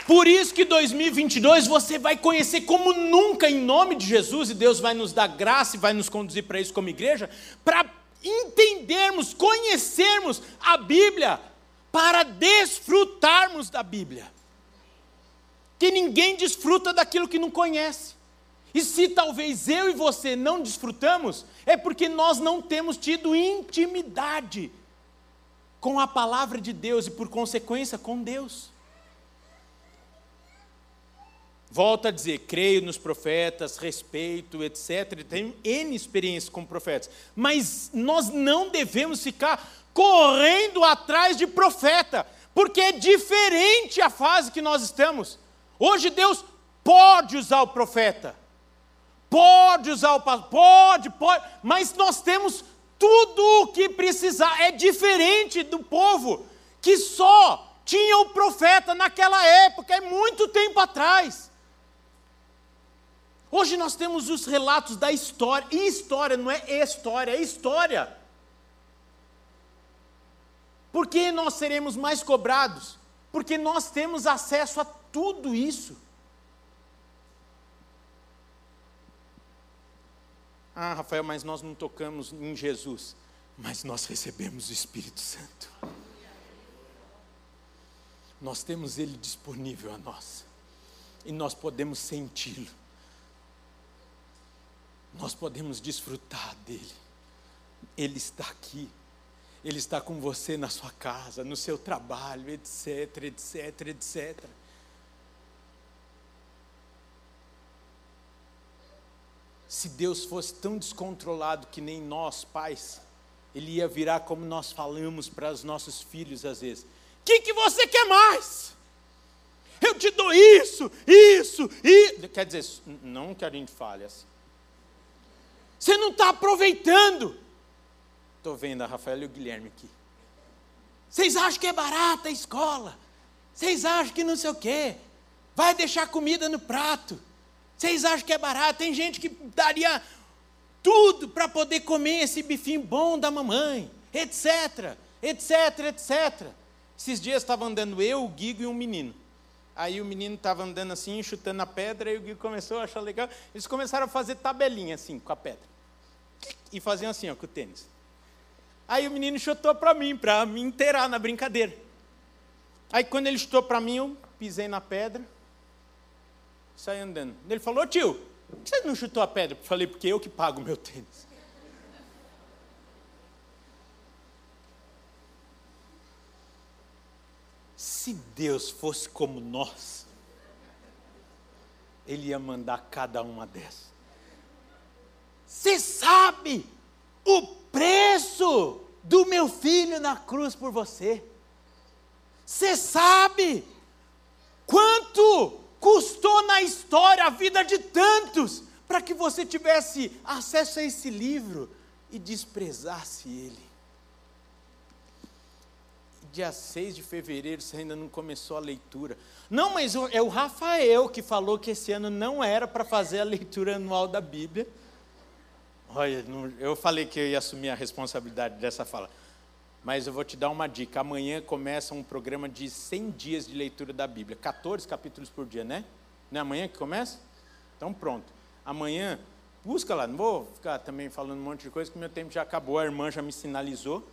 Por isso que 2022 você vai conhecer como nunca em nome de Jesus e Deus vai nos dar graça e vai nos conduzir para isso como igreja, para entendermos, conhecermos a Bíblia, para desfrutarmos da Bíblia. Que ninguém desfruta daquilo que não conhece. E se talvez eu e você não desfrutamos, é porque nós não temos tido intimidade com a palavra de Deus e, por consequência, com Deus. Volto a dizer, creio nos profetas, respeito, etc. Tenho N experiências com profetas. Mas nós não devemos ficar correndo atrás de profeta, porque é diferente a fase que nós estamos. Hoje Deus pode usar o profeta, pode usar o pastor, pode, pode, mas nós temos tudo o que precisar. É diferente do povo que só tinha o profeta naquela época, é muito tempo atrás. Hoje nós temos os relatos da história, e história não é história, é história. Por que nós seremos mais cobrados? Porque nós temos acesso a tudo isso. Ah, Rafael, mas nós não tocamos em Jesus, mas nós recebemos o Espírito Santo. Nós temos Ele disponível a nós, e nós podemos senti-lo nós podemos desfrutar dele. Ele está aqui. Ele está com você na sua casa, no seu trabalho, etc, etc, etc. Se Deus fosse tão descontrolado que nem nós, pais, Ele ia virar como nós falamos para os nossos filhos às vezes: O que, que você quer mais? Eu te dou isso, isso, e. Quer dizer, não que a gente fale assim. Você não está aproveitando. Estou vendo a Rafaela e o Guilherme aqui. Vocês acham que é barata a escola? Vocês acham que não sei o quê? Vai deixar comida no prato. Vocês acham que é barato? Tem gente que daria tudo para poder comer esse bifinho bom da mamãe, etc, etc, etc. Esses dias estava andando eu, o Guigo e um menino. Aí o menino estava andando assim, chutando a pedra, e o Guigo começou a achar legal. Eles começaram a fazer tabelinha assim, com a pedra. E faziam assim, ó, com o tênis. Aí o menino chutou para mim, para me inteirar na brincadeira. Aí quando ele chutou para mim, eu pisei na pedra, saí andando. Ele falou, tio, por que você não chutou a pedra? Eu falei, porque eu que pago o meu tênis. Se Deus fosse como nós, Ele ia mandar cada uma dessas. Você sabe o preço do meu filho na cruz por você? Você sabe quanto custou na história a vida de tantos para que você tivesse acesso a esse livro e desprezasse ele. Dia 6 de fevereiro você ainda não começou a leitura. Não, mas é o Rafael que falou que esse ano não era para fazer a leitura anual da Bíblia. Olha, eu falei que eu ia assumir a responsabilidade dessa fala. Mas eu vou te dar uma dica. Amanhã começa um programa de 100 dias de leitura da Bíblia. 14 capítulos por dia, né? Não é amanhã que começa? Então pronto. Amanhã, busca lá. Não vou ficar também falando um monte de coisa, que meu tempo já acabou. A irmã já me sinalizou.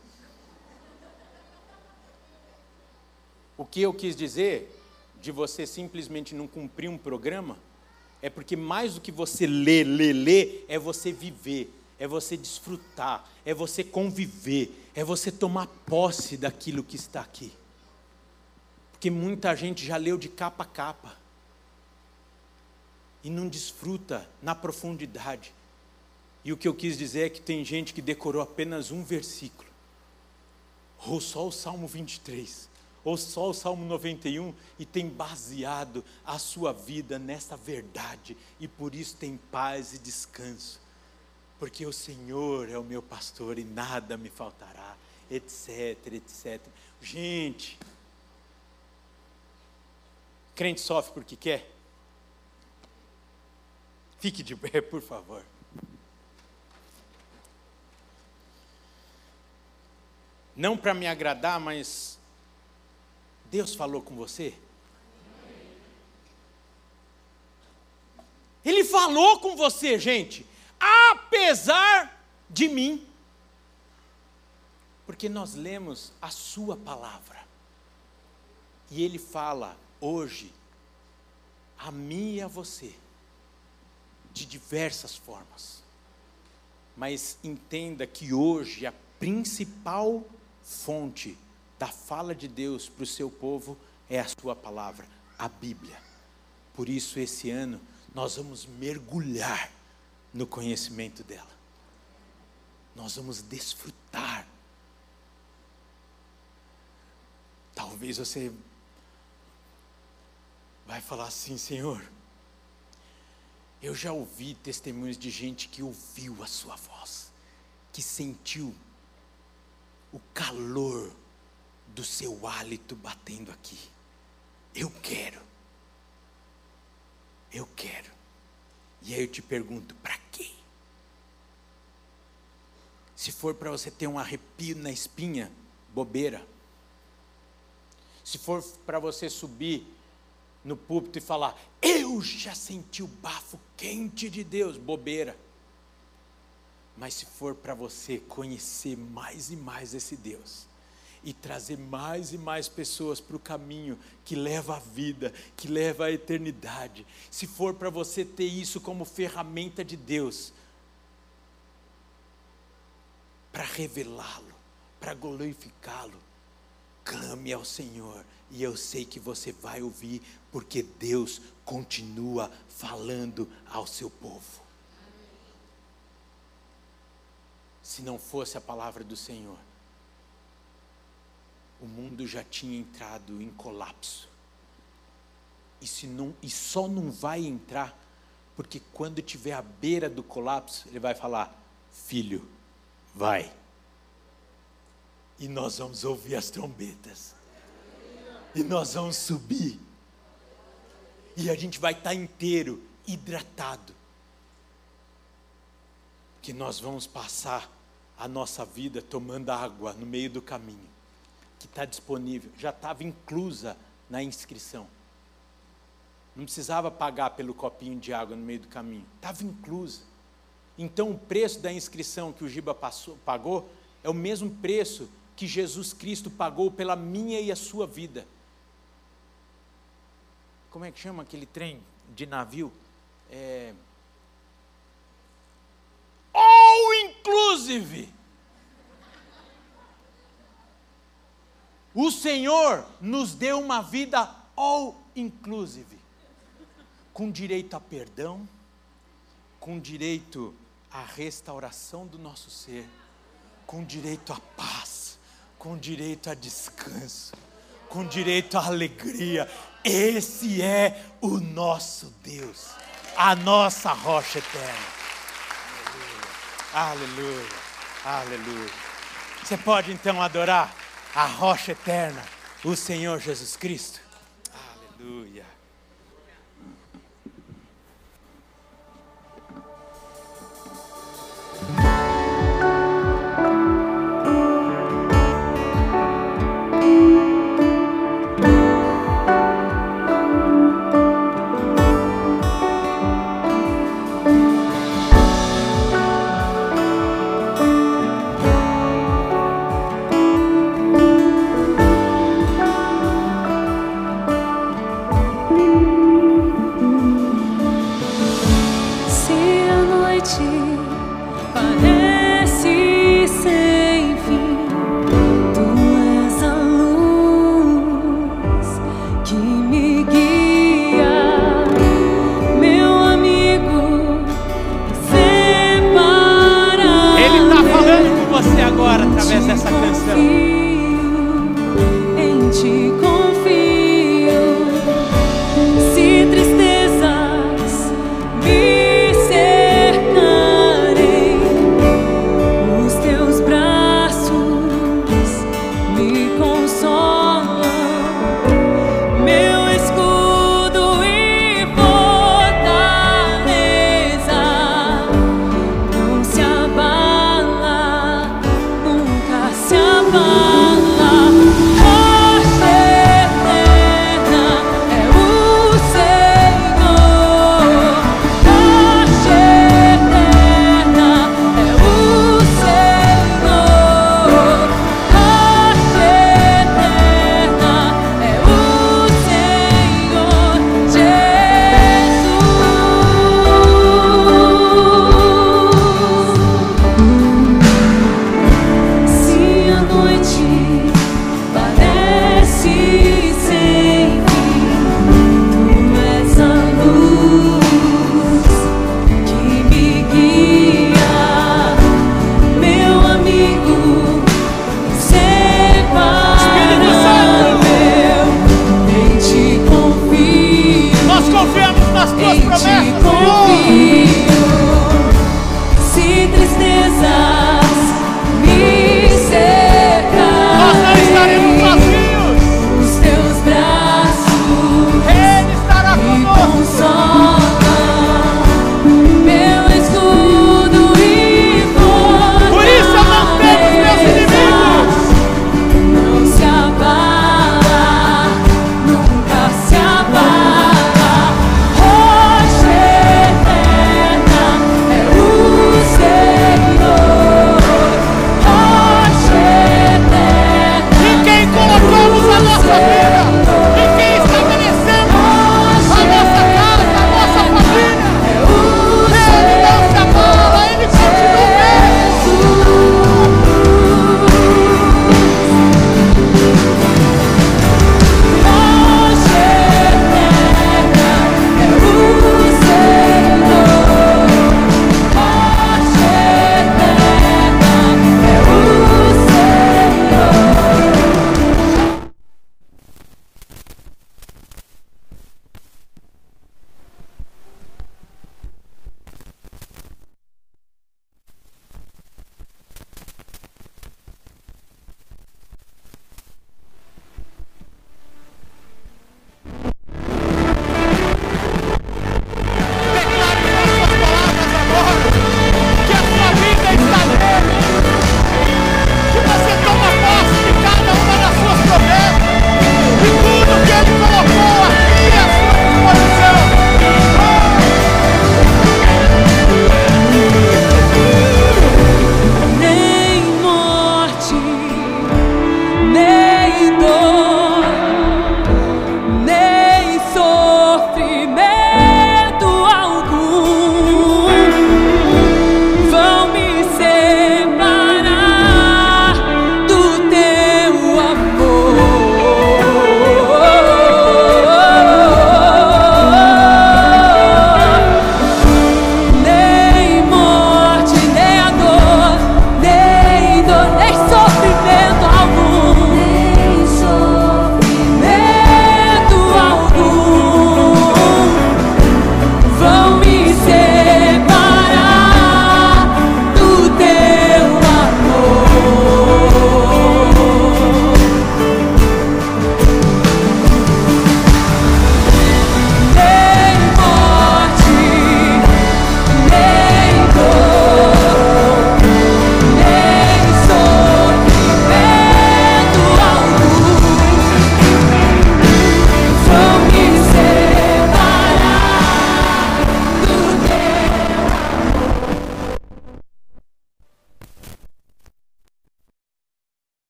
O que eu quis dizer de você simplesmente não cumprir um programa é porque mais do que você ler, ler, ler, é você viver, é você desfrutar, é você conviver, é você tomar posse daquilo que está aqui. Porque muita gente já leu de capa a capa e não desfruta na profundidade. E o que eu quis dizer é que tem gente que decorou apenas um versículo, ou só o Salmo 23 ou só o Salmo 91 e tem baseado a sua vida nessa verdade e por isso tem paz e descanso. Porque o Senhor é o meu pastor e nada me faltará, etc, etc. Gente, crente sofre porque quer? Fique de pé, por favor. Não para me agradar, mas Deus falou com você? Ele falou com você, gente, apesar de mim. Porque nós lemos a Sua palavra. E Ele fala hoje, a mim e a você, de diversas formas. Mas entenda que hoje a principal fonte da fala de Deus para o seu povo é a sua palavra, a Bíblia. Por isso, esse ano, nós vamos mergulhar no conhecimento dela. Nós vamos desfrutar. Talvez você vai falar assim, Senhor, eu já ouvi testemunhos de gente que ouviu a sua voz, que sentiu o calor do seu hálito batendo aqui. Eu quero. Eu quero. E aí eu te pergunto, para quê? Se for para você ter um arrepio na espinha, bobeira. Se for para você subir no púlpito e falar, eu já senti o bafo quente de Deus, bobeira. Mas se for para você conhecer mais e mais esse Deus, e trazer mais e mais pessoas para o caminho que leva à vida, que leva à eternidade. Se for para você ter isso como ferramenta de Deus, para revelá-lo, para glorificá-lo, clame ao Senhor e eu sei que você vai ouvir, porque Deus continua falando ao seu povo. Se não fosse a palavra do Senhor, o mundo já tinha entrado em colapso. E, se não, e só não vai entrar porque quando estiver à beira do colapso, ele vai falar: Filho, vai. E nós vamos ouvir as trombetas. E nós vamos subir. E a gente vai estar inteiro, hidratado. Que nós vamos passar a nossa vida tomando água no meio do caminho que está disponível, já estava inclusa na inscrição. Não precisava pagar pelo copinho de água no meio do caminho, estava inclusa. Então o preço da inscrição que o Giba passou, pagou é o mesmo preço que Jesus Cristo pagou pela minha e a sua vida. Como é que chama aquele trem de navio? É... All inclusive. O Senhor nos deu uma vida all inclusive, com direito a perdão, com direito à restauração do nosso ser, com direito à paz, com direito a descanso, com direito à alegria. Esse é o nosso Deus, a nossa rocha eterna. Aleluia, aleluia. aleluia. Você pode então adorar a rocha eterna, o Senhor Jesus Cristo. Aleluia.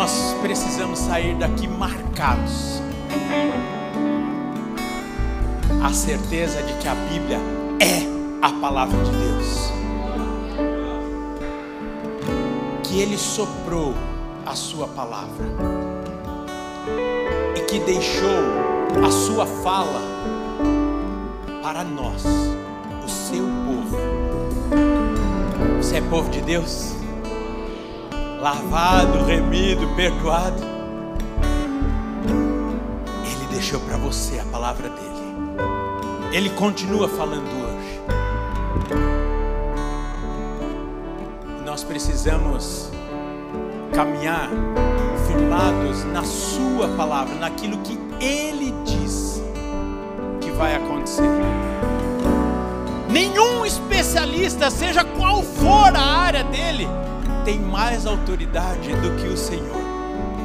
Nós precisamos sair daqui marcados? A certeza de que a Bíblia é a palavra de Deus. Que Ele soprou a Sua palavra e que deixou a Sua fala para nós, o seu povo. Você é povo de Deus? Lavado, remido, perdoado. Ele deixou para você a palavra dele. Ele continua falando hoje. E nós precisamos caminhar firmados na Sua palavra, naquilo que Ele diz que vai acontecer. Nenhum especialista, seja qual for a área dele, tem mais autoridade do que o Senhor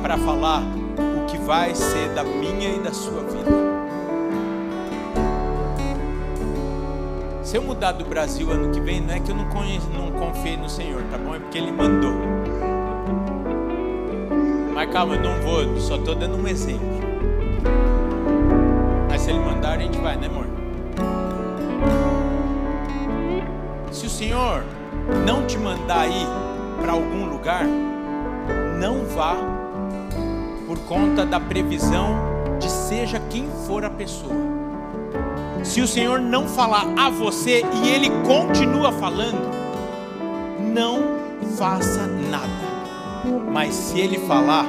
para falar o que vai ser da minha e da sua vida. Se eu mudar do Brasil ano que vem, não é que eu não, conheço, não confiei no Senhor, tá bom? É porque Ele mandou. Mas calma, eu não vou, só estou dando um exemplo. Mas se Ele mandar, a gente vai, né, amor? Se o Senhor não te mandar ir para algum lugar, não vá por conta da previsão de seja quem for a pessoa. Se o Senhor não falar a você e Ele continua falando, não faça nada. Mas se Ele falar,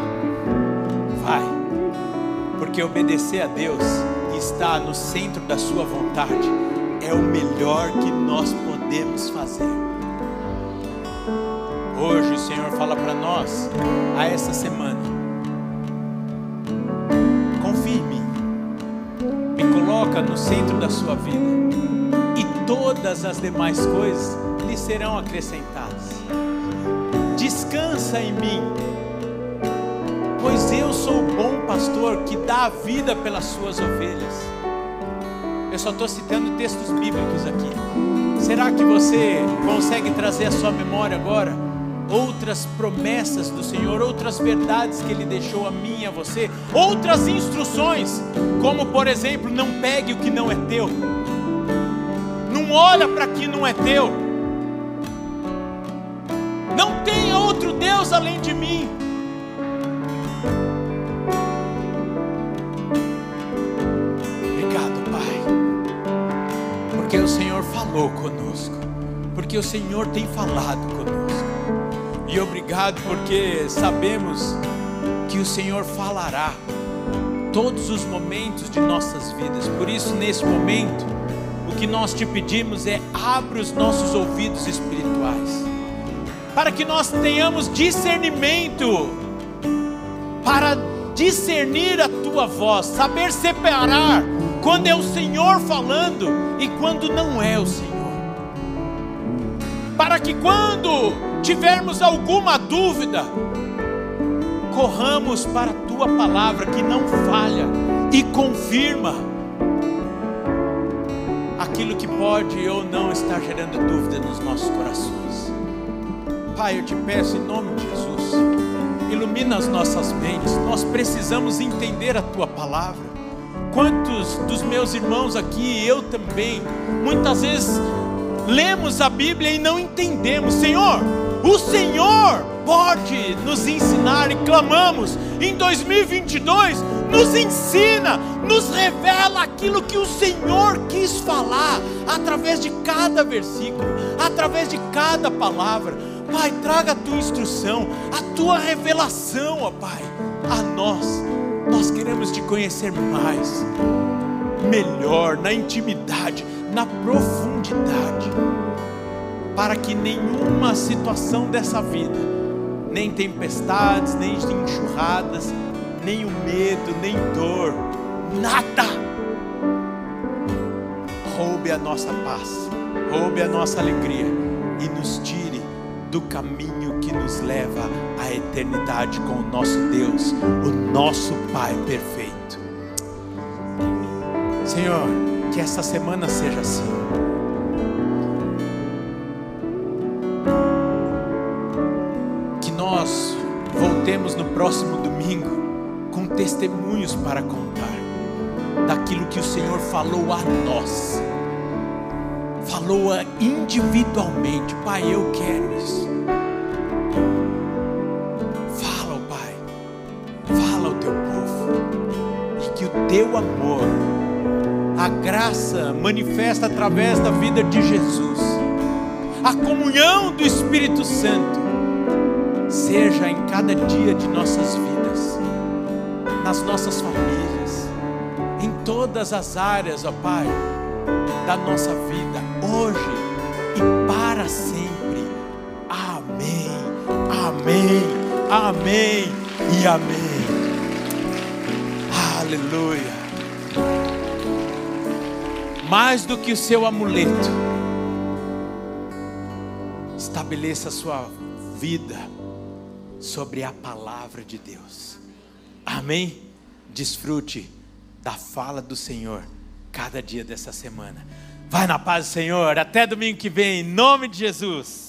vai. Porque obedecer a Deus e estar no centro da Sua vontade é o melhor que nós podemos fazer. Hoje o Senhor fala para nós, a essa semana, confie em mim, me coloca no centro da sua vida, e todas as demais coisas lhe serão acrescentadas. Descansa em mim, pois eu sou o bom pastor que dá a vida pelas suas ovelhas. Eu só estou citando textos bíblicos aqui. Será que você consegue trazer à sua memória agora outras promessas do Senhor, outras verdades que Ele deixou a mim e a você, outras instruções, como por exemplo, não pegue o que não é teu, não olha para que não é teu, não tem outro Deus além de mim. Obrigado, Pai, porque o Senhor falou conosco, porque o Senhor tem falado conosco. E obrigado porque sabemos que o Senhor falará todos os momentos de nossas vidas. Por isso, nesse momento, o que nós te pedimos é abra os nossos ouvidos espirituais, para que nós tenhamos discernimento para discernir a tua voz, saber separar quando é o Senhor falando e quando não é o Senhor. Para que quando tivermos alguma dúvida, corramos para a tua palavra que não falha e confirma aquilo que pode ou não estar gerando dúvida nos nossos corações. Pai, eu te peço em nome de Jesus, ilumina as nossas mentes, nós precisamos entender a tua palavra. Quantos dos meus irmãos aqui, eu também, muitas vezes lemos a Bíblia e não entendemos, Senhor, o Senhor pode nos ensinar e clamamos em 2022, nos ensina, nos revela aquilo que o Senhor quis falar através de cada versículo, através de cada palavra. Pai, traga a tua instrução, a tua revelação, ó Pai, a nós. Nós queremos te conhecer mais, melhor, na intimidade, na profundidade para que nenhuma situação dessa vida, nem tempestades, nem enxurradas, nem o medo, nem dor, nada roube a nossa paz, roube a nossa alegria e nos tire do caminho que nos leva à eternidade com o nosso Deus, o nosso Pai perfeito. Senhor, que essa semana seja assim. Voltemos no próximo domingo com testemunhos para contar daquilo que o Senhor falou a nós, falou individualmente. Pai, eu quero isso. Fala, Pai, fala ao teu povo, e que o teu amor, a graça manifesta através da vida de Jesus, a comunhão do Espírito Santo, seja em cada dia de nossas vidas, nas nossas famílias, em todas as áreas, ó Pai, da nossa vida, hoje e para sempre. Amém, amém, amém e amém. Aleluia. Mais do que o seu amuleto, estabeleça a sua vida sobre a palavra de Deus. Amém? Desfrute da fala do Senhor cada dia dessa semana. Vai na paz do Senhor. Até domingo que vem, em nome de Jesus.